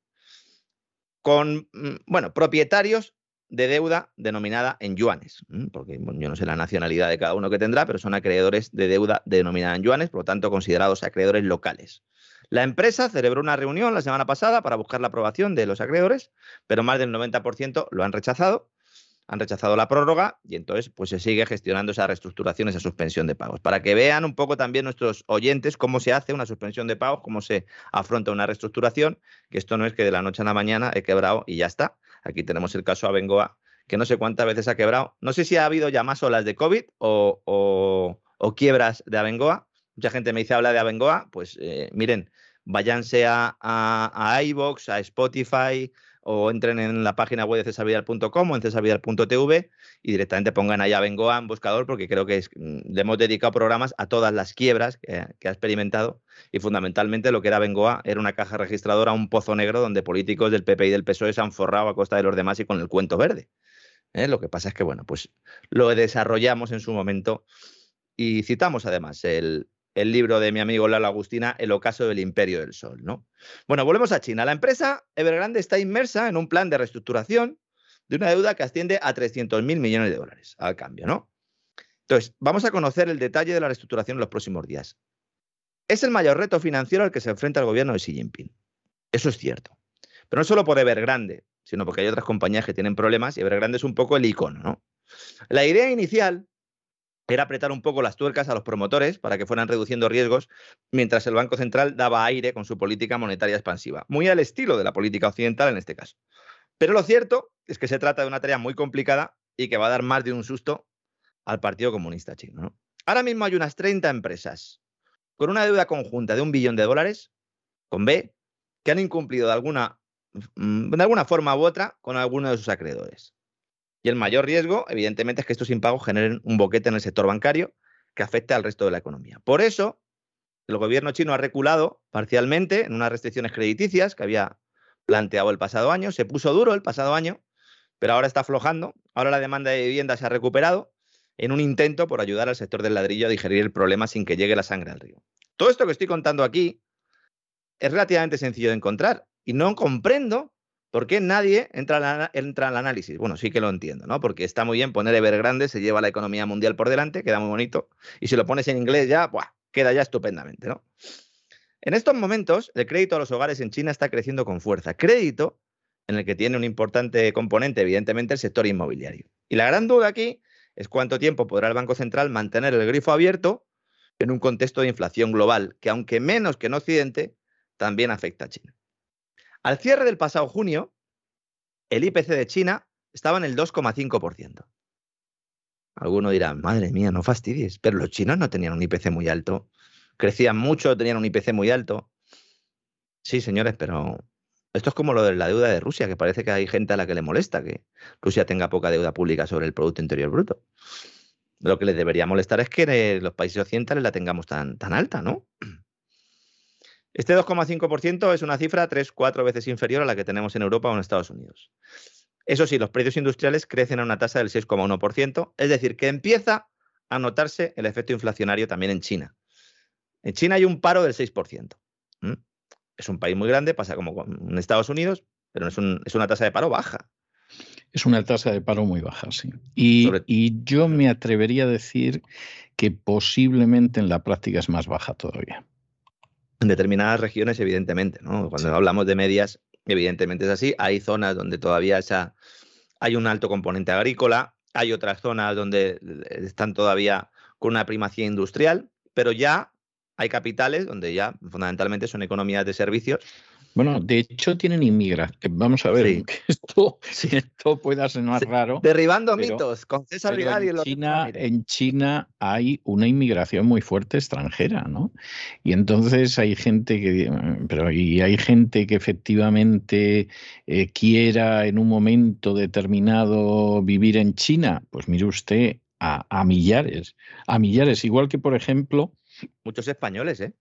con, mm, bueno, propietarios de deuda denominada en yuanes, porque yo no sé la nacionalidad de cada uno que tendrá, pero son acreedores de deuda denominada en yuanes, por lo tanto considerados acreedores locales. La empresa celebró una reunión la semana pasada para buscar la aprobación de los acreedores, pero más del 90% lo han rechazado han rechazado la prórroga y entonces pues se sigue gestionando esa reestructuración, esa suspensión de pagos. Para que vean un poco también nuestros oyentes cómo se hace una suspensión de pagos, cómo se afronta una reestructuración, que esto no es que de la noche a la mañana he quebrado y ya está. Aquí tenemos el caso Abengoa, que no sé cuántas veces ha quebrado. No sé si ha habido ya más olas de COVID o, quiebras de Abengoa. Mucha gente me dice habla de Abengoa, pues eh, miren, váyanse a, a, a iVox, a Spotify, o entren en la página web de cesarvidal.com o en cesarvidal.tv y directamente pongan allá Bengoa en buscador porque creo que mm, le hemos dedicado programas a todas las quiebras que, ha experimentado y fundamentalmente lo que era Bengoa era una caja registradora, un pozo negro donde políticos del PP y del PSOE se han forrado a costa de los demás y con el cuento verde. ¿eh? Lo que pasa es que, bueno, pues lo desarrollamos en su momento y citamos además el, el libro de mi amigo Lalo Agustina, El ocaso del imperio del sol. ¿no? Bueno, volvemos a China. La empresa Evergrande está inmersa en un plan de reestructuración de una deuda que asciende a 300 mil millones de dólares al cambio. ¿no? Entonces, vamos a conocer el detalle de la reestructuración en los próximos días. Es el mayor reto financiero al que se enfrenta el gobierno de Xi Jinping. Eso es cierto. Pero no solo por Evergrande, sino porque hay otras compañías que tienen problemas y Evergrande es un poco el icono, ¿no? La idea inicial era apretar un poco las tuercas a los promotores para que fueran reduciendo riesgos mientras el Banco Central daba aire con su política monetaria expansiva, muy al estilo de la política occidental en este caso. Pero lo cierto es que se trata de una tarea muy complicada y que va a dar más de un susto al Partido Comunista Chino. Ahora mismo hay unas 30 empresas con una deuda conjunta de un billón de dólares, con B, que han incumplido de alguna, mm, de alguna forma u otra con alguno de sus acreedores. Y el mayor riesgo, evidentemente, es que estos impagos generen un boquete en el sector bancario que afecte al resto de la economía. Por eso, el gobierno chino ha reculado parcialmente en unas restricciones crediticias que había planteado el pasado año. Se puso duro el pasado año, pero ahora está aflojando. Ahora la demanda de vivienda se ha recuperado en un intento por ayudar al sector del ladrillo a digerir el problema sin que llegue la sangre al río. Todo esto que estoy contando aquí es relativamente sencillo de encontrar y no comprendo ¿Por qué nadie entra, entra al análisis? Bueno, sí que lo entiendo, ¿no? Porque está muy bien poner Evergrande, se lleva la economía mundial por delante, queda muy bonito. Y si lo pones en inglés ya, queda ya estupendamente, ¿no? En estos momentos, el crédito a los hogares en China está creciendo con fuerza. Crédito en el que tiene un importante componente, evidentemente, el sector inmobiliario. Y la gran duda aquí es cuánto tiempo podrá el Banco Central mantener el grifo abierto en un contexto de inflación global, que aunque menos que en Occidente, también afecta a China. Al cierre del pasado junio, el IPC de China estaba en el 2,5%. Algunos dirán, madre mía, no fastidies, pero los chinos no tenían un IPC muy alto. Crecían mucho, tenían un IPC muy alto. Sí, señores, pero esto es como lo de la deuda de Rusia, que parece que hay gente a la que le molesta que Rusia tenga poca deuda pública sobre el Producto Interior Bruto. Lo que les debería molestar es que los países occidentales la tengamos tan alta, ¿no? Este 2,5% es una cifra 3-4 veces inferior a la que tenemos en Europa o en Estados Unidos. Eso sí, los precios industriales crecen a una tasa del 6,1%, es decir, que empieza a notarse el efecto inflacionario también en China. En China hay un paro del 6%. Es un país muy grande, pasa como en Estados Unidos, pero es, es una tasa de paro baja. Es una tasa de paro muy baja, sí. Y, y, yo me atrevería a decir que posiblemente en la práctica es más baja todavía en determinadas regiones, evidentemente, ¿no? Cuando hablamos de medias, evidentemente es así. Hay zonas donde todavía esa, hay un alto componente agrícola, hay otras zonas donde están todavía con una primacía industrial, pero ya hay capitales donde ya fundamentalmente son economías de servicios bueno, de hecho tienen inmigración. Vamos a ver, esto, esto pueda ser más raro. Derribando mitos con César Vidal y en China, en China hay una inmigración muy fuerte extranjera, ¿no? Y entonces hay gente que, pero y hay gente que efectivamente eh, quiera en un momento determinado vivir en China. Pues mire usted a, a millares, a millares. Igual que por ejemplo. Muchos españoles, ¿eh?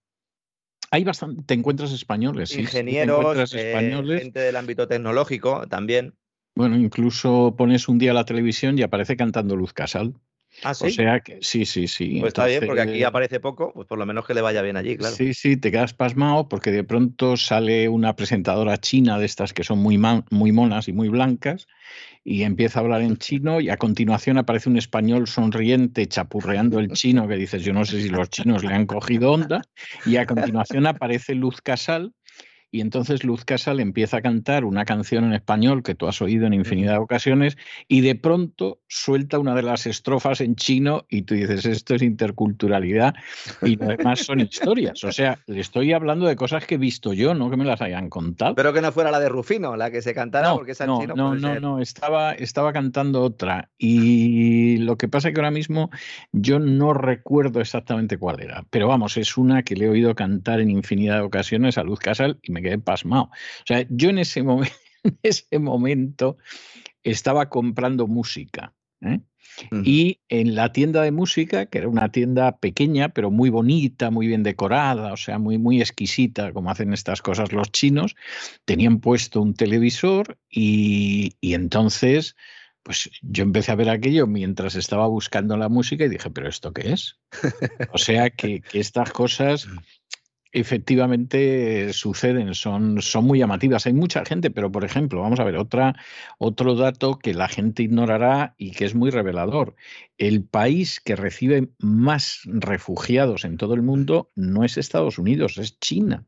Hay bastante, te encuentras españoles, ingenieros, eh, españoles. gente del ámbito tecnológico también. Bueno, incluso pones un día la televisión y aparece cantando Luz Casal. ¿Ah, sí? O sea que sí, sí, sí. Pues está bien, porque aquí aparece poco, pues por lo menos que le vaya bien allí, claro. Sí, sí, te quedas pasmado porque de pronto sale una presentadora china de estas que son muy, muy monas y muy blancas y empieza a hablar en chino y a continuación aparece un español sonriente chapurreando el chino que dices, yo no sé si los chinos le han cogido onda y a continuación aparece Luz Casal y entonces Luz Casal empieza a cantar una canción en español que tú has oído en infinidad de ocasiones y de pronto suelta una de las estrofas en chino y tú dices, esto es interculturalidad y lo demás son historias. O sea, le estoy hablando de cosas que he visto yo, no que me las hayan contado. Pero que no fuera la de Rufino, la que se cantara no, porque es en no, chino. No, no, no, estaba, estaba cantando otra y lo que pasa es que ahora mismo yo no recuerdo exactamente cuál era, pero vamos, es una que le he oído cantar en infinidad de ocasiones a Luz Casal y me quedé pasmado. O sea, yo en ese, en ese momento estaba comprando música. ¿eh? Y en la tienda de música, que era una tienda pequeña, pero muy bonita, muy bien decorada, o sea, muy, muy exquisita, como hacen estas cosas los chinos, tenían puesto un televisor y, y entonces, pues yo empecé a ver aquello mientras estaba buscando la música y dije, pero ¿esto qué es? O sea, que, que estas cosas efectivamente suceden, son, son muy llamativas. Hay mucha gente, pero por ejemplo, vamos a ver, otra, otro dato que la gente ignorará y que es muy revelador. El país que recibe más refugiados en todo el mundo no es Estados Unidos, es China.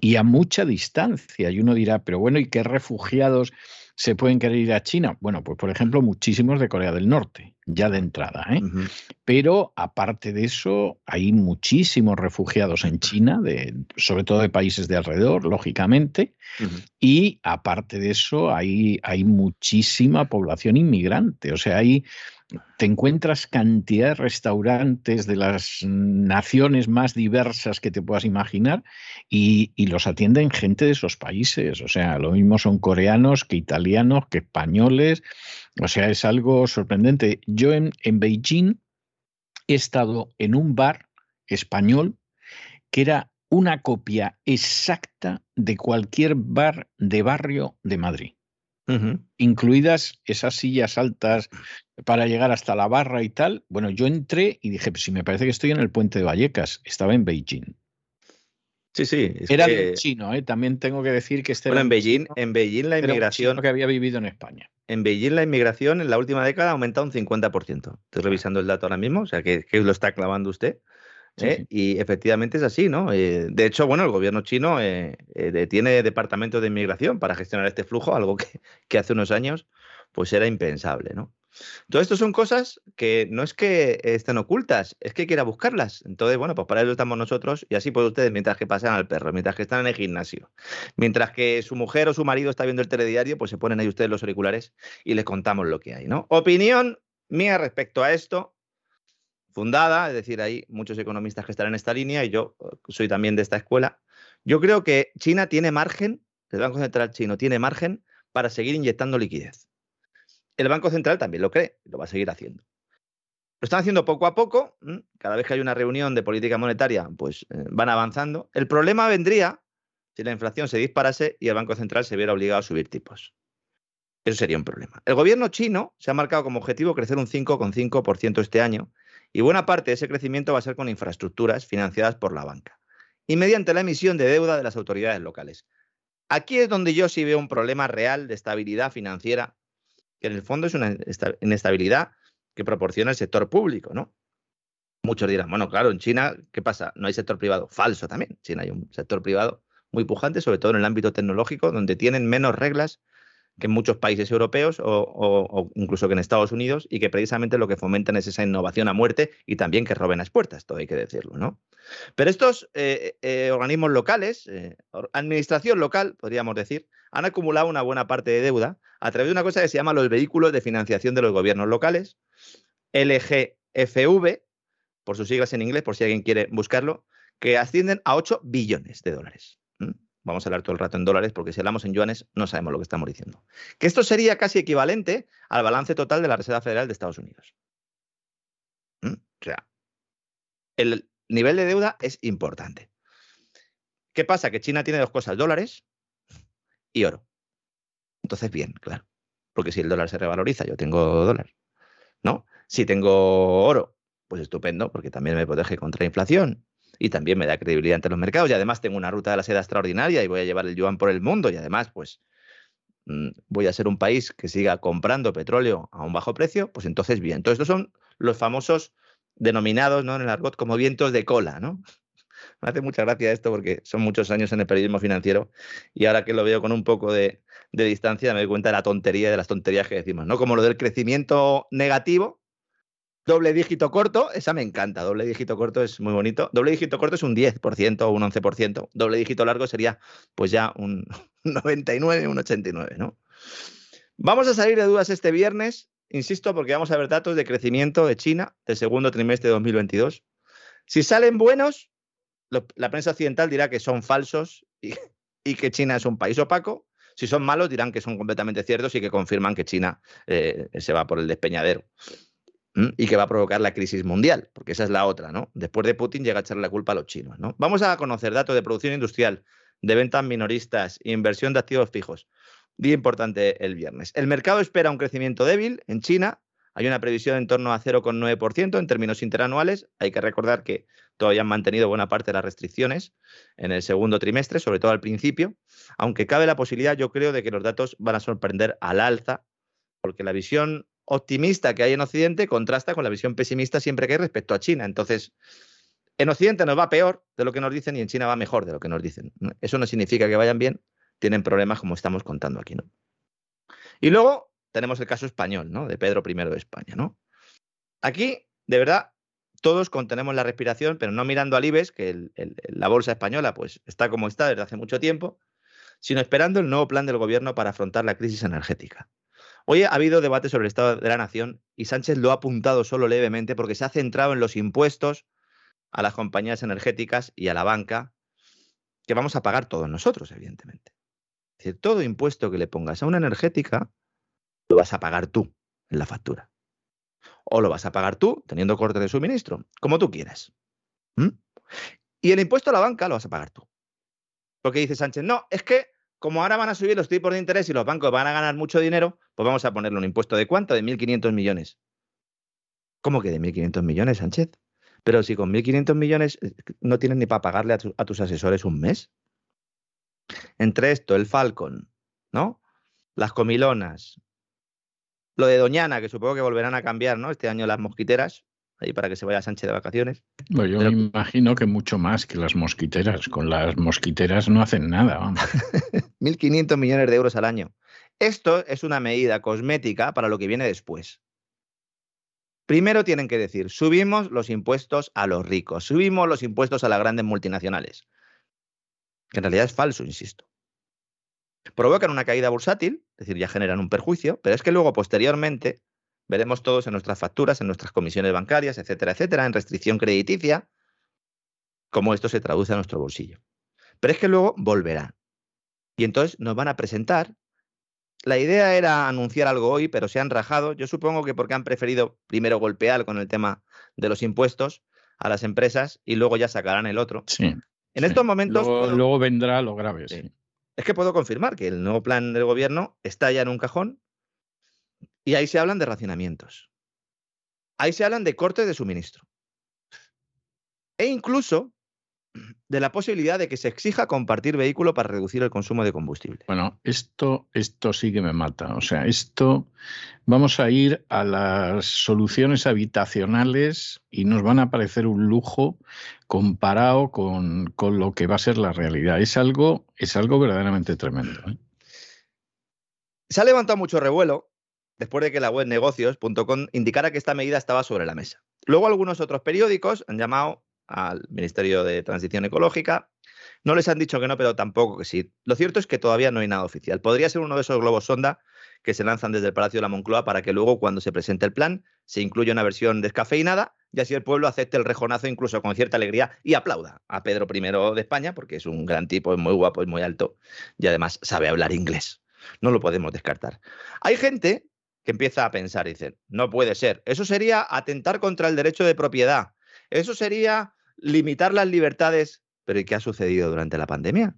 Y a mucha distancia. Y uno dirá, pero bueno, ¿y qué refugiados? Se pueden querer ir a China? Bueno, pues por ejemplo, muchísimos de Corea del Norte, ya de entrada. ¿eh? Pero aparte de eso, hay muchísimos refugiados en China, de, sobre todo de países de alrededor, lógicamente. Y aparte de eso, hay, hay muchísima población inmigrante. O sea, hay te encuentras cantidad de restaurantes de las naciones más diversas que te puedas imaginar y, los atienden gente de esos países. O sea, lo mismo son coreanos que italianos, que españoles. O sea, es algo sorprendente. Yo en, en Beijing he estado en un bar español que era una copia exacta de cualquier bar de barrio de Madrid incluidas esas sillas altas para llegar hasta la barra y tal. Bueno, yo entré y dije, pues si me parece que estoy en el puente de Vallecas, estaba en Beijing. Sí, sí. era chino, ¿eh? también tengo que decir que este bueno, en Beijing, en Beijing la inmigración. que había vivido en España. En Beijing la inmigración en la última década ha aumentado un 50%. Estoy revisando el dato ahora mismo, o sea que, que lo está clavando usted. ¿Eh? Y efectivamente es así, ¿no? Eh, de hecho, bueno, el gobierno chino eh, tiene departamentos de inmigración para gestionar este flujo, algo que, que, hace unos años pues era impensable, ¿no? Todo esto son cosas que no es que estén ocultas, es que quiera buscarlas. Entonces, bueno, pues para eso estamos nosotros y así pueden ustedes mientras que pasan al perro, mientras que están en el gimnasio, mientras que su mujer o su marido está viendo el telediario, pues se ponen ahí ustedes los auriculares y les contamos lo que hay, ¿no? Opinión mía respecto a esto, fundada, es decir, hay muchos economistas que están en esta línea y yo eh, soy también de esta escuela. Yo creo que China tiene margen, el Banco Central chino tiene margen para seguir inyectando liquidez. El Banco Central también lo cree, lo va a seguir haciendo. Lo están haciendo poco a poco, cada vez que hay una reunión de política monetaria, pues eh, van avanzando. El problema vendría si la inflación se disparase y el Banco Central se viera obligado a subir tipos. Eso sería un problema. El gobierno chino se ha marcado como objetivo crecer un 5,5% este año y buena parte de ese crecimiento va a ser con infraestructuras financiadas por la banca y mediante la emisión de deuda de las autoridades locales. Aquí es donde yo sí veo un problema real de estabilidad financiera, que en el fondo es una inestabilidad que proporciona el sector público, ¿no? Muchos dirán, bueno, claro, en China, ¿qué pasa? No hay sector privado. Falso también. China hay un sector privado muy pujante, sobre todo en el ámbito tecnológico, donde tienen menos reglas que en muchos países europeos o, incluso que en Estados Unidos y que precisamente lo que fomentan es esa innovación a muerte y también que roben las puertas, todo hay que decirlo, ¿no? Pero estos eh, eh, organismos locales, eh, administración local, podríamos decir, han acumulado una buena parte de deuda a través de una cosa que se llama los vehículos de financiación de los gobiernos locales, LGFV, por sus siglas en inglés, por si alguien quiere buscarlo, que ascienden a 8 billones de dólares. Vamos a hablar todo el rato en dólares porque si hablamos en yuanes no sabemos lo que estamos diciendo. Que esto sería casi equivalente al balance total de la Reserva Federal de Estados Unidos. ¿Mm? O sea, el nivel de deuda es importante. ¿Qué pasa? Que China tiene dos cosas, dólares y oro. Entonces, bien, claro. Porque si el dólar se revaloriza, yo tengo dólar. ¿No? Si tengo oro, pues estupendo, porque también me protege contra la inflación y también me da credibilidad ante los mercados y además tengo una ruta de la seda extraordinaria y voy a llevar el yuan por el mundo y además pues mm, voy a ser un país que siga comprando petróleo a un bajo precio, pues entonces bien. Entonces estos son los famosos denominados ¿no? en el argot como vientos de cola, ¿no? Me hace mucha gracia esto porque son muchos años en el periodismo financiero y ahora que lo veo con un poco de, de distancia me doy cuenta de la tontería de las tonterías que decimos, ¿no? Como lo del crecimiento negativo, Doble dígito corto, esa me encanta. Doble dígito corto es muy bonito. Doble dígito corto es un 10% o un 11%. Doble dígito largo sería pues ya un 99, un 89, ¿no? Vamos a salir de dudas este viernes, insisto, porque vamos a ver datos de crecimiento de China del segundo trimestre de 2022. Si salen buenos, la prensa occidental dirá que son falsos y, que China es un país opaco. Si son malos, dirán que son completamente ciertos y que confirman que China eh, se va por el despeñadero y que va a provocar la crisis mundial, porque esa es la otra, ¿no? Después de Putin llega a echarle la culpa a los chinos, ¿no? Vamos a conocer datos de producción industrial, de ventas minoristas, inversión de activos fijos. Día importante el viernes. El mercado espera un crecimiento débil en China, Hay una previsión en torno a 0,9% en términos interanuales. Hay que recordar que todavía han mantenido buena parte de las restricciones en el segundo trimestre, sobre todo al principio, aunque cabe la posibilidad, yo creo, de que los datos van a sorprender al alza, porque la visión optimista que hay en Occidente contrasta con la visión pesimista siempre que hay respecto a China. Entonces, en Occidente nos va peor de lo que nos dicen y en China va mejor de lo que nos dicen. Eso no significa que vayan bien, tienen problemas como estamos contando aquí, ¿no? Y luego tenemos el caso español, ¿no? De Pedro I de España, ¿no? Aquí, de verdad, todos contenemos la respiración, pero no mirando al IBEX, que la bolsa española pues está como está desde hace mucho tiempo, sino esperando el nuevo plan del gobierno para afrontar la crisis energética. Hoy ha habido debate sobre el estado de la nación y Sánchez lo ha apuntado solo levemente porque se ha centrado en los impuestos a las compañías energéticas y a la banca, que vamos a pagar todos nosotros, evidentemente. Es decir, todo impuesto que le pongas a una energética, lo vas a pagar tú en la factura. O lo vas a pagar tú teniendo corte de suministro, como tú quieras. Y el impuesto a la banca lo vas a pagar tú. Porque dice Sánchez, no, es que como ahora van a subir los tipos de interés y los bancos van a ganar mucho dinero, pues vamos a ponerle un impuesto de cuánto? De 1.500 millones. ¿Cómo que de 1.500 millones, Sánchez? Pero si con 1.500 millones eh, no tienes ni para pagarle a, a, tus asesores un mes. Entre esto, el Falcon, ¿no? Las comilonas, lo de Doñana, que supongo que volverán a cambiar, ¿no? Este año las mosquiteras, ahí para que se vaya Sánchez de vacaciones. Bueno, yo me imagino que mucho más que las mosquiteras. Con las mosquiteras no hacen nada, vamos. 1.500 millones de euros al año. Esto es una medida cosmética para lo que viene después. Primero tienen que decir, subimos los impuestos a los ricos, subimos los impuestos a las grandes multinacionales. Que en realidad es falso, insisto. Provocan una caída bursátil, es decir, ya generan un perjuicio, pero es que luego, posteriormente, veremos todos en nuestras facturas, en nuestras comisiones bancarias, etcétera, etcétera, en restricción crediticia, cómo esto se traduce a nuestro bolsillo. Pero es que luego volverá. Y entonces nos van a presentar. La idea era anunciar algo hoy, pero se han rajado. Yo supongo que porque han preferido primero golpear con el tema de los impuestos a las empresas y luego ya sacarán el otro. Sí. En sí. estos momentos. Luego, puedo- luego vendrá lo grave. Sí. sí. Es que puedo confirmar que el nuevo plan del gobierno está ya en un cajón y ahí se hablan de racionamientos. Ahí se hablan de cortes de suministro. E incluso de la posibilidad de que se exija compartir vehículo para reducir el consumo de combustible. Bueno, esto, esto sí que me mata. O sea, esto vamos a ir a las soluciones habitacionales y nos van a parecer un lujo comparado con, con lo que va a ser la realidad. Es algo, es algo verdaderamente tremendo. ¿eh? Se ha levantado mucho revuelo después de que la web negocios.com indicara que esta medida estaba sobre la mesa. Luego algunos otros periódicos han llamado al Ministerio de Transición Ecológica. No les han dicho que no, pero tampoco que sí. Lo cierto es que todavía no hay nada oficial. Podría ser uno de esos globos sonda que se lanzan desde el Palacio de la Moncloa para que luego, cuando se presente el plan, se incluya una versión descafeinada y así el pueblo acepte el rejonazo incluso con cierta alegría y aplauda a Pedro I de España, porque es un gran tipo, es muy guapo, es muy alto y además sabe hablar inglés. No lo podemos descartar. Hay gente que empieza a pensar y dice, no puede ser. Eso sería atentar contra el derecho de propiedad. Eso sería limitar las libertades. Pero ¿y qué ha sucedido durante la pandemia?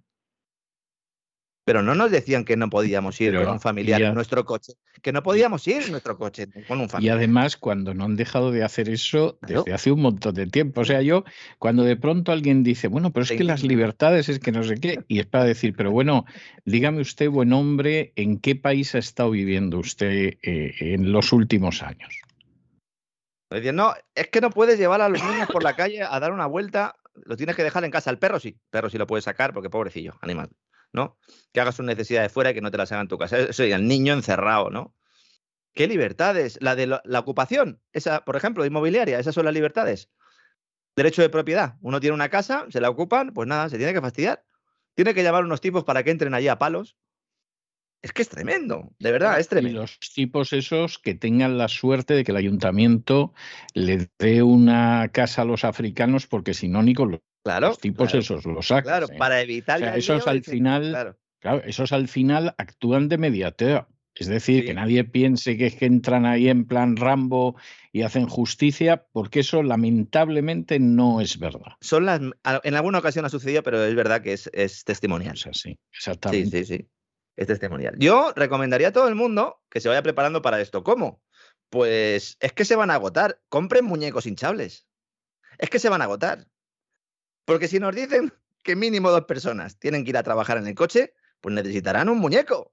Pero no nos decían que no podíamos ir Pero, con un familiar y a- en nuestro coche, que no podíamos ir en nuestro coche con un Y familiar. además, cuando no han dejado de hacer eso Claro. desde hace un montón de tiempo. O sea, yo, cuando de pronto alguien dice, bueno, pero es que las 25. libertades es que no sé qué, y es para decir, pero bueno, dígame usted, buen hombre, ¿en qué país ha estado viviendo usted eh, en los últimos años? No, es que no puedes llevar a los niños por la calle a dar una vuelta, lo tienes que dejar en casa. El perro sí, perro sí lo puedes sacar porque pobrecillo, animal, ¿no? Que hagas sus necesidades fuera y que no te las hagan en tu casa. Eso sería el niño encerrado, ¿no? ¿Qué libertades? La de la ocupación, esa, por ejemplo, inmobiliaria, esas son las libertades. Derecho de propiedad. Uno tiene una casa, se la ocupan, pues nada, se tiene que fastidiar. Tiene que llamar unos tipos para que entren allí a palos. Es que es tremendo, de verdad, es Y tremendo. los tipos esos que tengan la suerte de que el ayuntamiento le dé una casa a los africanos, porque si no, ni con los, Claro, los tipos claro, esos los sacas. claro, ¿eh? para evitar O sea, esos al final- claro. Claro, esos al final actúan de mediateur. Es decir, Sí. que nadie piense que es que entran ahí en plan Rambo y hacen justicia, porque eso lamentablemente no es verdad. son las en alguna ocasión ha sucedido, pero es verdad que es, es testimonial. Es así, Sí, exactamente. sí, sí. Es testimonial. Yo recomendaría a todo el mundo que se vaya preparando para esto. ¿Cómo? pues es que se van a agotar. Compren muñecos hinchables. Es que se van a agotar. Porque si nos dicen que mínimo dos personas tienen que ir a trabajar en el coche, pues necesitarán un muñeco.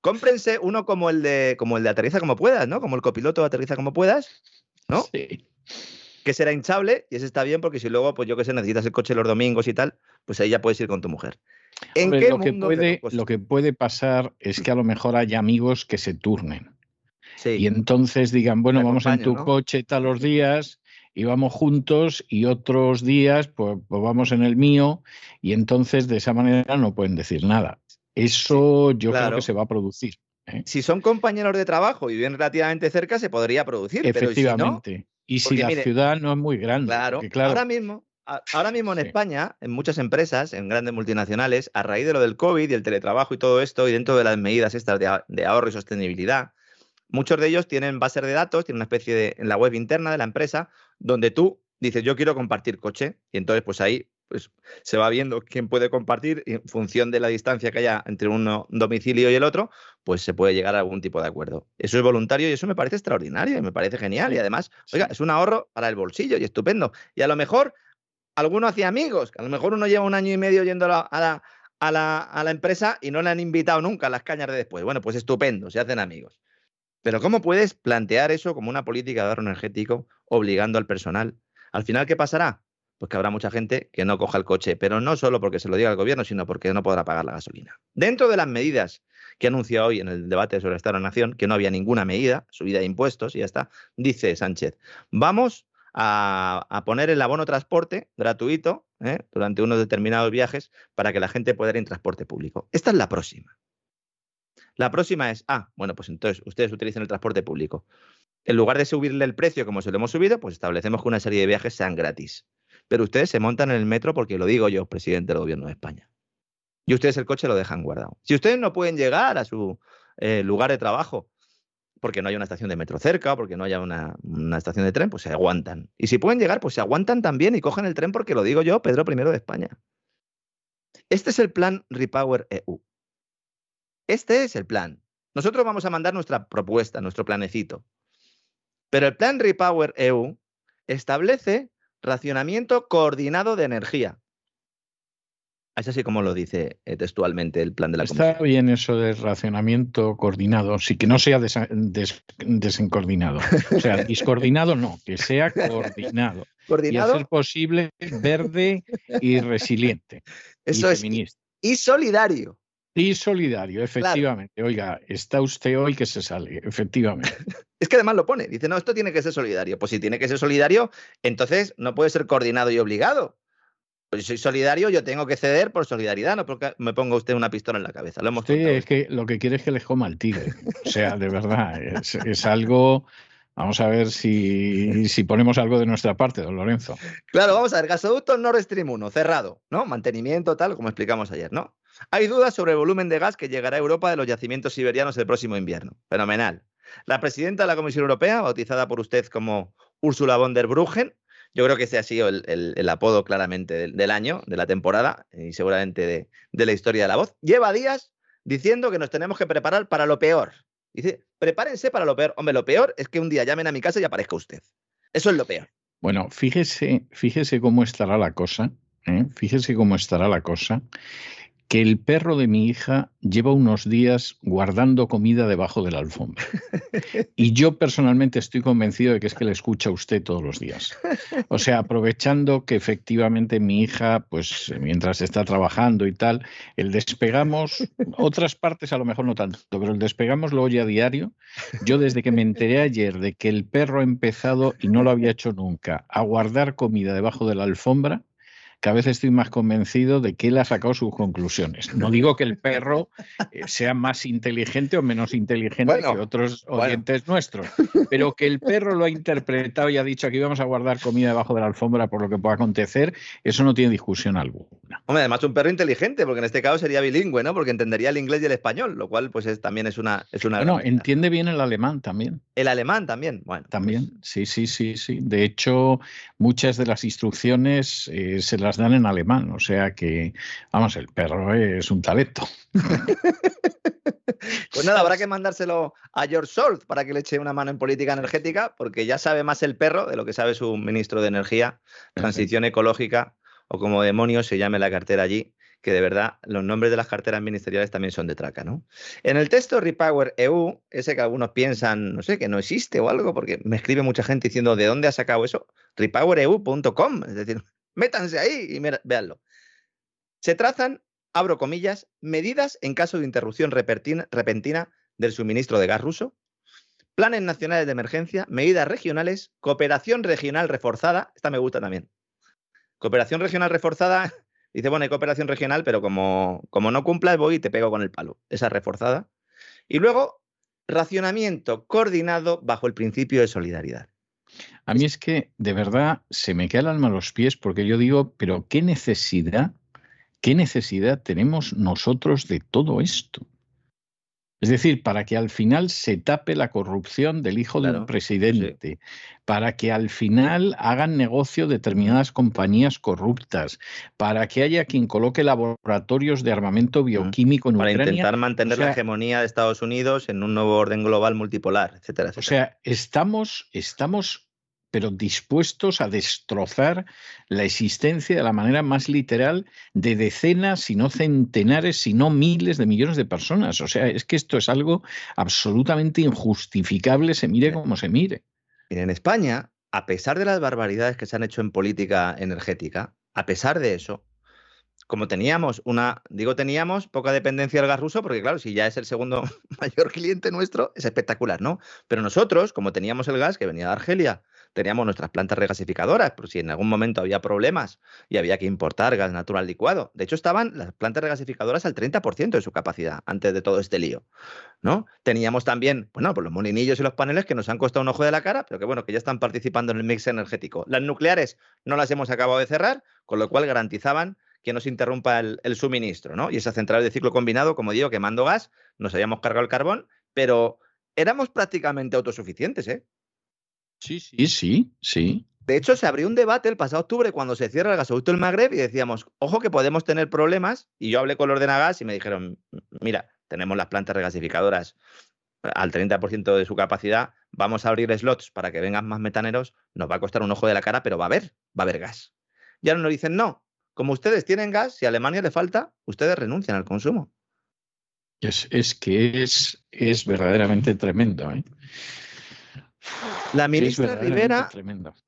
Cómprense uno como el de como el de aterriza como puedas, ¿no? Como el copiloto aterriza como puedas, ¿no? Sí. Que será hinchable y ese está bien porque si luego, pues yo que sé, necesitas el coche los domingos y tal, pues ahí ya puedes ir con tu mujer. ¿En Hombre, qué lo, que mundo de puede, lo que puede pasar es que a lo mejor haya amigos que se turnen Sí. y entonces digan, bueno, vamos en tu coche tal los días y vamos juntos y otros días pues, pues vamos en el mío y entonces de esa manera no pueden decir nada. Eso yo creo que se va a producir. ¿eh? Si son compañeros de trabajo y viven relativamente cerca, se podría producir. Pero ¿y si no? Efectivamente. Y si la mire, ciudad no es muy grande. Claro, porque, claro, ahora mismo, ahora mismo en Sí. España, en muchas empresas, en grandes multinacionales, a raíz de lo del COVID y el teletrabajo y todo esto, y dentro de las medidas estas de ahorro y sostenibilidad, muchos de ellos tienen bases de datos, tienen una especie de, en la web interna de la empresa, donde tú dices, yo quiero compartir coche, y entonces pues ahí pues, se va viendo quién puede compartir y en función de la distancia que haya entre uno- un domicilio y el otro, pues se puede llegar a algún tipo de acuerdo. Eso es voluntario y eso me parece extraordinario y me parece genial. Y además, oiga, es un ahorro para el bolsillo y estupendo. Y a lo mejor alguno hacía amigos, que a lo mejor uno lleva un año y medio yendo a la, a la, a la- a la empresa y no le han invitado nunca a las cañas de después. Bueno, pues estupendo, se hacen amigos. Pero ¿cómo puedes plantear eso como una política de ahorro energético obligando al personal? Al final, ¿qué pasará? Pues que habrá mucha gente que no coja el coche, pero no solo porque se lo diga el gobierno, sino porque no podrá pagar la gasolina. Dentro de las medidas que anunció hoy en el debate sobre Estado Nación, que no había ninguna medida, subida de impuestos y ya está, dice Sánchez, vamos a, a poner el abono transporte gratuito ¿eh? durante unos determinados viajes para que la gente pueda ir en transporte público. Esta es la próxima. La próxima es, ah, bueno, pues entonces ustedes utilizan el transporte público. En lugar de subirle el precio como se lo hemos subido, pues establecemos que una serie de viajes sean gratis. Pero ustedes se montan en el metro porque lo digo yo, presidente del gobierno de España. Y ustedes el coche lo dejan guardado. Si ustedes no pueden llegar a su eh, lugar de trabajo porque no hay una estación de metro cerca o porque no haya una, una estación de tren, pues se aguantan. Y si pueden llegar, pues se aguantan también y cogen el tren porque lo digo yo, Pedro I de España. Este es el plan Repower EU. Este es el plan. Nosotros vamos a mandar nuestra propuesta, nuestro planecito. Pero el plan Repower EU establece racionamiento coordinado de energía. Es así como lo dice eh, textualmente el plan de la Está Comisión. bien eso de racionamiento coordinado, sí que no sea des- desencoordinado. O sea, discoordinado no, que sea coordinado. Y Coordinado, ser posible verde y resiliente. eso y es, y, feminista. y solidario. Y solidario, efectivamente. Oiga, está usted hoy que se sale, efectivamente. Es que además lo pone. Dice, no, esto tiene que ser solidario. Pues si tiene que ser solidario, entonces no puede ser coordinado y obligado. Pues si soy solidario, yo tengo que ceder por solidaridad, no porque me ponga usted una pistola en la cabeza. Lo hemos es que lo que quiere es que le coma el tigre. O sea, de verdad, es, es algo. Vamos a ver si, si ponemos algo de nuestra parte, don Lorenzo. Claro, vamos a ver, gasoducto Nord Stream 1, cerrado, ¿no? Mantenimiento, tal, como explicamos ayer, ¿no? Hay dudas sobre el volumen de gas que llegará a Europa de los yacimientos siberianos el próximo invierno. Fenomenal. La presidenta de la Comisión Europea, bautizada por usted como Ursula von der Bruggen, yo creo que ese ha sido el, apodo claramente del, del año, de la temporada y seguramente de, de la historia de la voz, lleva días diciendo que nos tenemos que preparar para lo peor. Dice, prepárense para lo peor. Hombre, lo peor es que un día llamen a mi casa y aparezca usted. Eso es lo peor. Bueno, fíjese, fíjese cómo estará la cosa, ¿eh? fíjese cómo estará la cosa, que el perro de mi hija lleva unos días guardando comida debajo de la alfombra. Y yo personalmente estoy convencido de que es que le escucha a usted todos los días. O sea, aprovechando que efectivamente mi hija, pues mientras está trabajando y tal, el despegamos, otras partes a lo mejor no tanto, pero el despegamos lo oye a diario. Yo desde que me enteré ayer de que el perro ha empezado, y no lo había hecho nunca, a guardar comida debajo de la alfombra, cada vez estoy más convencido de que él ha sacado sus conclusiones. No digo que el perro eh, sea más inteligente o menos inteligente Bueno, que otros bueno. oyentes nuestros, pero que el perro lo ha interpretado y ha dicho que íbamos a guardar comida debajo de la alfombra por lo que pueda acontecer, eso no tiene discusión alguna. Hombre, además un perro inteligente, porque en este caso sería bilingüe, ¿no? Porque entendería el inglés y el español, lo cual pues es, también es una, es una Bueno, entiende bien el alemán también. El alemán también, bueno. pues, También, sí, sí, sí, sí. De hecho, muchas de las instrucciones eh, se las dan en alemán, o sea que, vamos, el perro es un talento. Pues nada, habrá que mandárselo a George Soros para que le eche una mano en política energética, porque ya sabe más el perro de lo que sabe su ministro de Energía, Transición Ecológica, o como demonios se llame la cartera allí, que de verdad los nombres de las carteras ministeriales también son de traca, ¿no? En el texto Repower EU, ese que algunos piensan, no sé, que no existe o algo, porque me escribe mucha gente diciendo, ¿de dónde ha sacado eso? repowereu.com, es decir, métanse ahí y véanlo. Se trazan, abro comillas, medidas en caso de interrupción repentina del suministro de gas ruso, planes nacionales de emergencia, medidas regionales, cooperación regional reforzada, esta me gusta también. Cooperación regional reforzada Dice, bueno, hay cooperación regional, pero como, como no cumplas, voy y te pego con el palo. Esa reforzada. Y luego, racionamiento coordinado bajo el principio de solidaridad. A mí es que de verdad se me queda el alma a los pies porque yo digo, pero ¿qué necesidad, qué necesidad tenemos nosotros de todo esto? Es decir, para que al final se tape la corrupción del hijo del presidente, para que al final hagan negocio determinadas compañías corruptas, para que haya quien coloque laboratorios de armamento bioquímico en para Para intentar mantener la hegemonía de Estados Unidos en un nuevo orden global multipolar, etcétera, etcétera. O sea, estamos, estamos pero dispuestos a destrozar la existencia de la manera más literal de decenas, si no centenares, si no miles de millones de personas. O sea, es que esto es algo absolutamente injustificable, se mire como se mire. En España, a pesar de las barbaridades que se han hecho en política energética, a pesar de eso, como teníamos una, digo teníamos, poca dependencia del gas ruso, porque claro, si ya es el segundo mayor cliente nuestro, es espectacular, ¿no? Pero nosotros, como teníamos el gas que venía de Argelia, teníamos nuestras plantas regasificadoras, por si en algún momento había problemas y había que importar gas natural licuado. De hecho, estaban las plantas regasificadoras al 30% de su capacidad antes de todo este lío, ¿no? Teníamos también, bueno, pues los molinillos y los paneles que nos han costado un ojo de la cara, pero que bueno, que ya están participando en el mix energético. Las nucleares no las hemos acabado de cerrar, con lo cual garantizaban que no se interrumpa el, suministro, ¿no? Y esa central de ciclo combinado, como digo, quemando gas, nos habíamos cargado el carbón, pero éramos prácticamente autosuficientes, ¿eh? Sí, sí, sí, sí. De hecho, se abrió un debate el pasado octubre cuando se cierra el gasoducto del Magreb y decíamos, ojo que podemos tener problemas. Y yo hablé con los de Nagas y me dijeron, mira, tenemos las plantas regasificadoras al 30% de su capacidad, vamos a abrir slots para que vengan más metaneros, nos va a costar un ojo de la cara, pero va a haber, va a haber gas. Y ahora nos dicen, no, como ustedes tienen gas, si a Alemania le falta, ustedes renuncian al consumo. Es, es que es, es verdaderamente tremendo. ¿eh? La ministra Rivera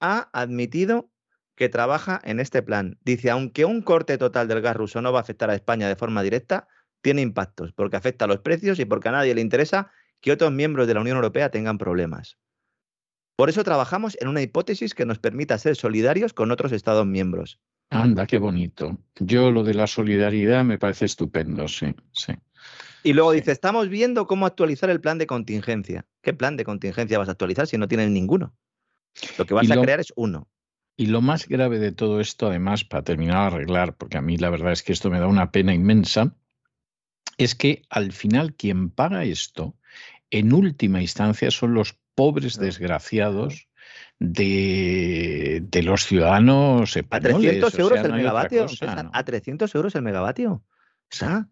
ha admitido que trabaja en este plan. Dice, aunque un corte total del gas ruso no va a afectar a España de forma directa, tiene impactos porque afecta a los precios y porque a nadie le interesa que otros miembros de la Unión Europea tengan problemas. Por eso trabajamos en una hipótesis que nos permita ser solidarios con otros Estados miembros. Anda, qué bonito. Yo lo de la solidaridad me parece estupendo, sí, sí. Y luego dice, estamos viendo cómo actualizar el plan de contingencia. ¿Qué plan de contingencia vas a actualizar si no tienes ninguno? Lo que vas a crear es uno. Y lo más grave de todo esto, además, para terminar de arreglar, porque a mí la verdad es que esto me da una pena inmensa, es que al final quien paga esto, en última instancia, son los pobres desgraciados de, los ciudadanos españoles. ¿A 300 euros el megavatio? ¿A 300 euros el megavatio? O sea,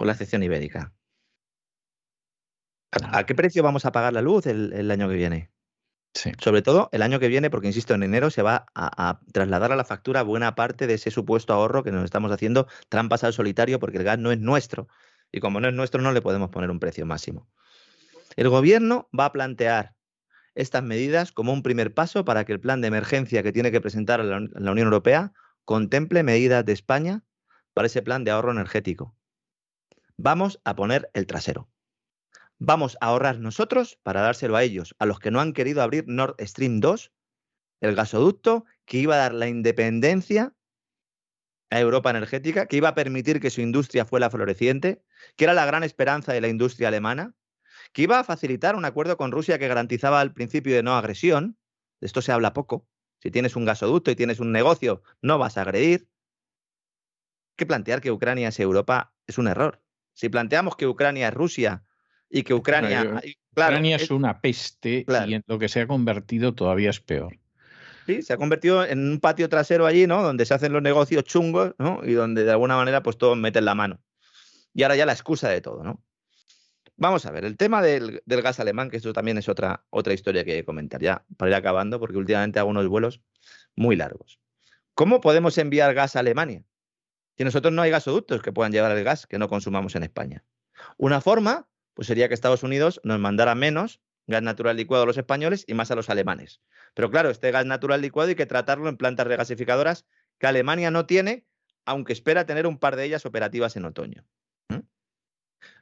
por la excepción ibérica. ¿A, qué precio vamos a pagar la luz el, año que viene? Sobre todo el año que viene, porque insisto, en enero se va a, trasladar a la factura buena parte de ese supuesto ahorro que nos estamos haciendo trampas al solitario porque el gas no es nuestro. Y como no es nuestro, no le podemos poner un precio máximo. El gobierno va a plantear estas medidas como un primer paso para que el plan de emergencia que tiene que presentar la, Unión Europea contemple medidas de España para ese plan de ahorro energético. Vamos a poner el trasero. Vamos a ahorrar nosotros para dárselo a ellos, a los que no han querido abrir Nord Stream 2, el gasoducto que iba a dar la independencia a Europa energética, que iba a permitir que su industria fuera floreciente, que era la gran esperanza de la industria alemana, que iba a facilitar un acuerdo con Rusia que garantizaba el principio de no agresión. De esto se habla poco. Si tienes un gasoducto y tienes un negocio, no vas a agredir. Que plantear que Ucrania es Europa es un error. Si planteamos que Ucrania es Rusia y que Ucrania... Ucrania es, una peste y en lo que se ha convertido todavía es peor. Sí, se ha convertido en un patio trasero allí, ¿no? Donde se hacen los negocios chungos, ¿no? Y donde de alguna manera pues todos meten la mano. Y ahora ya la excusa de todo, ¿no? Vamos a ver, el tema del, gas alemán, que esto también es otra, otra historia que comentar ya para ir acabando, porque últimamente hago unos vuelos muy largos. ¿Cómo podemos enviar gas a Alemania? Si nosotros no hay gasoductos que puedan llevar el gas que no consumamos en España. Una forma, pues sería que Estados Unidos nos mandara menos gas natural licuado a los españoles y más a los alemanes. Pero claro, este gas natural licuado hay que tratarlo en plantas regasificadoras que Alemania no tiene, aunque espera tener un par de ellas operativas en otoño.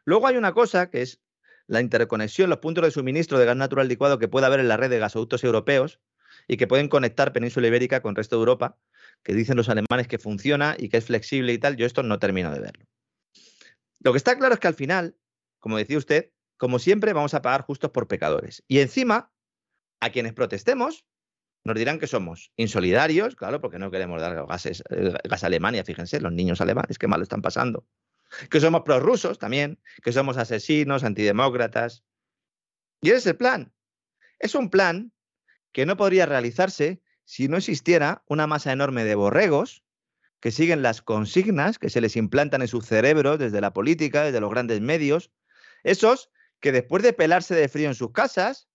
Luego hay una cosa que es la interconexión, los puntos de suministro de gas natural licuado que puede haber en la red de gasoductos europeos y que pueden conectar Península Ibérica con el resto de Europa, que dicen los alemanes que funciona y que es flexible y tal. Yo esto no termino de verlo. Lo que está claro es que al final, como decía usted, como siempre vamos a pagar justos por pecadores. Y encima, a quienes protestemos, nos dirán que somos insolidarios, claro, porque no queremos dar gases, eh, gas a Alemania, fíjense, los niños alemanes, qué mal están pasando que somos prorrusos también, que somos asesinos, antidemócratas. Y ese es el plan. Es un plan que no podría realizarse si no existiera una masa enorme de borregos que siguen las consignas que se les implantan en su cerebro desde la política, desde los grandes medios, esos que después de pelarse de frío en sus casas,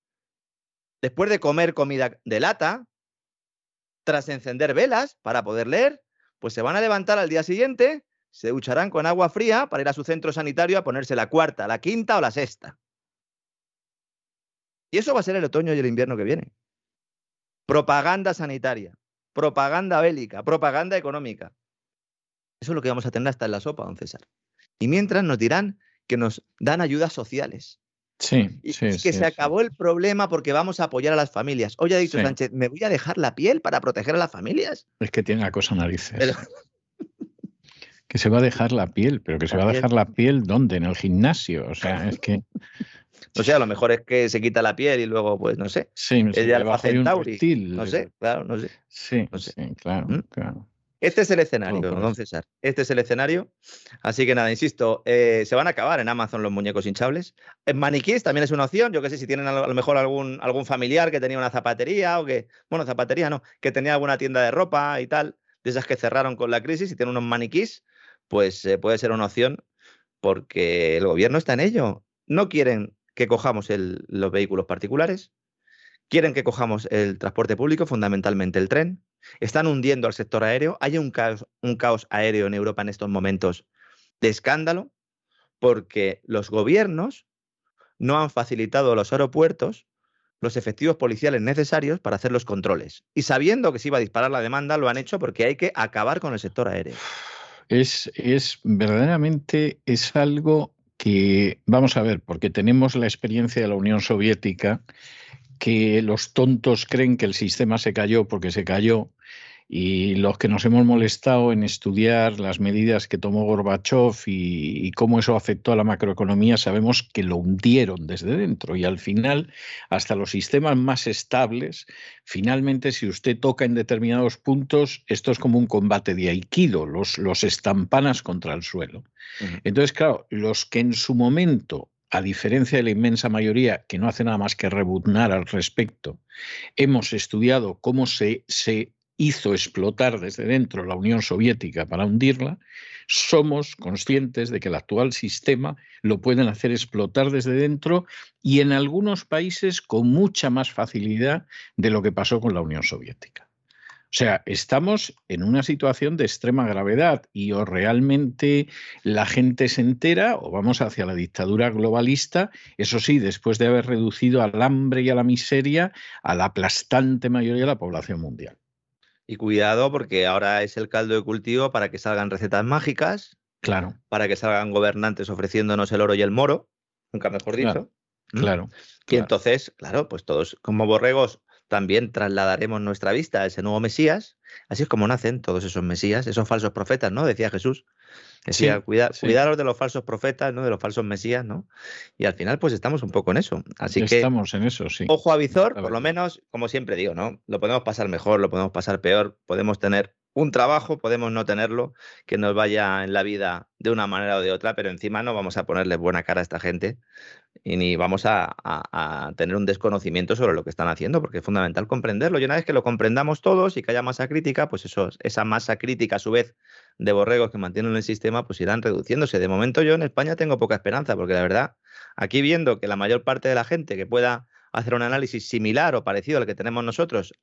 después de comer comida de lata, tras encender velas para poder leer, pues se van a levantar al día siguiente se ducharán con agua fría para ir a su centro sanitario a ponerse la cuarta, la quinta o la sexta. Y eso va a ser el otoño y el invierno que viene. Propaganda sanitaria, propaganda bélica, propaganda económica. Eso es lo que vamos a tener hasta en la sopa, don César. Y mientras nos dirán que nos dan ayudas sociales. Sí, y, sí, que se acabó el problema porque vamos a apoyar a las familias. Hoy ha dicho Sánchez, ¿me voy a dejar la piel para proteger a las familias? Es que tiene la cosa narices. Que se va a dejar la piel, pero que se va a dejar la piel ¿dónde? En el gimnasio. O sea, es que. O sea, a lo mejor es que se quita la piel y luego, pues, no sé. Sí, le hace un reptil. No sé, claro, no sé. Sí, sí claro, ¿Mm? claro. Este es el escenario, don César. Este es el escenario. Así que nada, insisto, eh, se van a acabar en Amazon los muñecos hinchables. En maniquís también es una opción. Yo que sé si tienen a lo mejor algún, algún familiar que tenía una zapatería o que, bueno, zapatería no, que tenía alguna tienda de ropa y tal, de esas que cerraron con la crisis y tienen unos maniquís, pues eh, puede ser una opción porque el gobierno está en ello. No quieren que cojamos los vehículos particulares, quieren que cojamos el transporte público, fundamentalmente el tren, están hundiendo al sector aéreo, hay un caos, un caos aéreo en Europa en estos momentos de escándalo, porque los gobiernos no han facilitado a los aeropuertos los efectivos policiales necesarios para hacer los controles. Y sabiendo que se iba a disparar la demanda, lo han hecho porque hay que acabar con el sector aéreo. Es, es verdaderamente es algo que, vamos a ver, porque tenemos la experiencia de la Unión Soviética, que los tontos creen que el sistema se cayó porque se cayó y los que nos hemos molestado en estudiar las medidas que tomó Gorbachev y, cómo eso afectó a la macroeconomía, sabemos que lo hundieron desde dentro y al final, hasta los sistemas más estables, finalmente si usted toca en determinados puntos, esto es como un combate de aikido, los, los estampanas contra el suelo. Entonces, claro, los que en su momento a diferencia de la inmensa mayoría que no hace nada más que rebuznar al respecto, hemos estudiado cómo se, se hizo explotar desde dentro la Unión Soviética para hundirla, somos conscientes de que el actual sistema lo pueden hacer explotar desde dentro y en algunos países con mucha más facilidad de lo que pasó con la Unión Soviética. O sea, estamos en una situación de extrema gravedad y o realmente la gente se entera o vamos hacia la dictadura globalista, eso sí, después de haber reducido al hambre y a la miseria a la aplastante mayoría de la población mundial. Y cuidado porque ahora es el caldo de cultivo para que salgan recetas mágicas. Claro. Para que salgan gobernantes ofreciéndonos el oro y el moro, nunca mejor dicho. Claro. Y entonces, claro, pues todos como borregos también trasladaremos nuestra vista a ese nuevo Mesías. Así es como nacen todos esos Mesías, esos falsos profetas, ¿no? Decía Jesús. Decía, cuidaros de los falsos profetas, ¿no? De los falsos Mesías, ¿no? Y al final, pues estamos un poco en eso. Así que. Estamos en eso, sí. Ojo a visor, por lo menos, como siempre digo, ¿no? Lo podemos pasar mejor, lo podemos pasar peor, podemos tener un trabajo, podemos no tenerlo, que nos vaya en la vida de una manera o de otra, pero encima no vamos a ponerle buena cara a esta gente y ni vamos a, tener un desconocimiento sobre lo que están haciendo, porque es fundamental comprenderlo. Y una vez que lo comprendamos todos y que haya masa crítica, pues eso, esa masa crítica a su vez de borregos que mantienen el sistema, pues irán reduciéndose. De momento yo en España tengo poca esperanza, porque la verdad, aquí viendo que la mayor parte de la gente que pueda hacer un análisis similar o parecido al que tenemos nosotros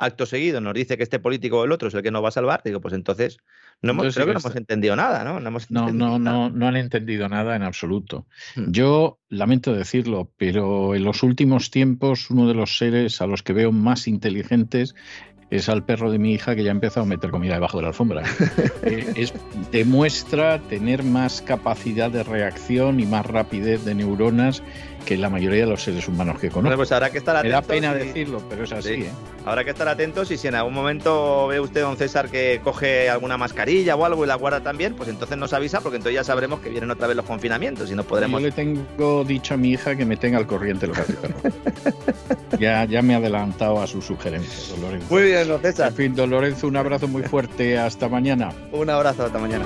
acto seguido nos dice que este político o el otro es el que nos va a salvar, digo, pues entonces no hemos, creo que no hemos entendido nada, ¿no? No, no, no, no, han entendido nada en absoluto. Hmm. Yo lamento decirlo, pero en los últimos tiempos uno de los seres a los que veo más inteligentes es al perro de mi hija que ya ha empezado a meter comida debajo de la alfombra. Eh, es, demuestra tener más capacidad de reacción y más rapidez de neuronas que la mayoría de los seres humanos que conozco. pues habrá que estar atentos. Me da pena decirlo, pero es así. ¿eh? Habrá que estar atentos y si en algún momento ve usted, don César, que coge alguna mascarilla o algo y la guarda también, pues entonces nos avisa porque entonces ya sabremos que vienen otra vez los confinamientos y no podremos... Yo le tengo dicho a mi hija que me tenga al corriente lo que hace ya, ya me ha adelantado a su sugerencia, Lorenzo. Muy bien, don César. En fin, don Lorenzo, un abrazo muy fuerte. Hasta mañana. un abrazo, hasta mañana.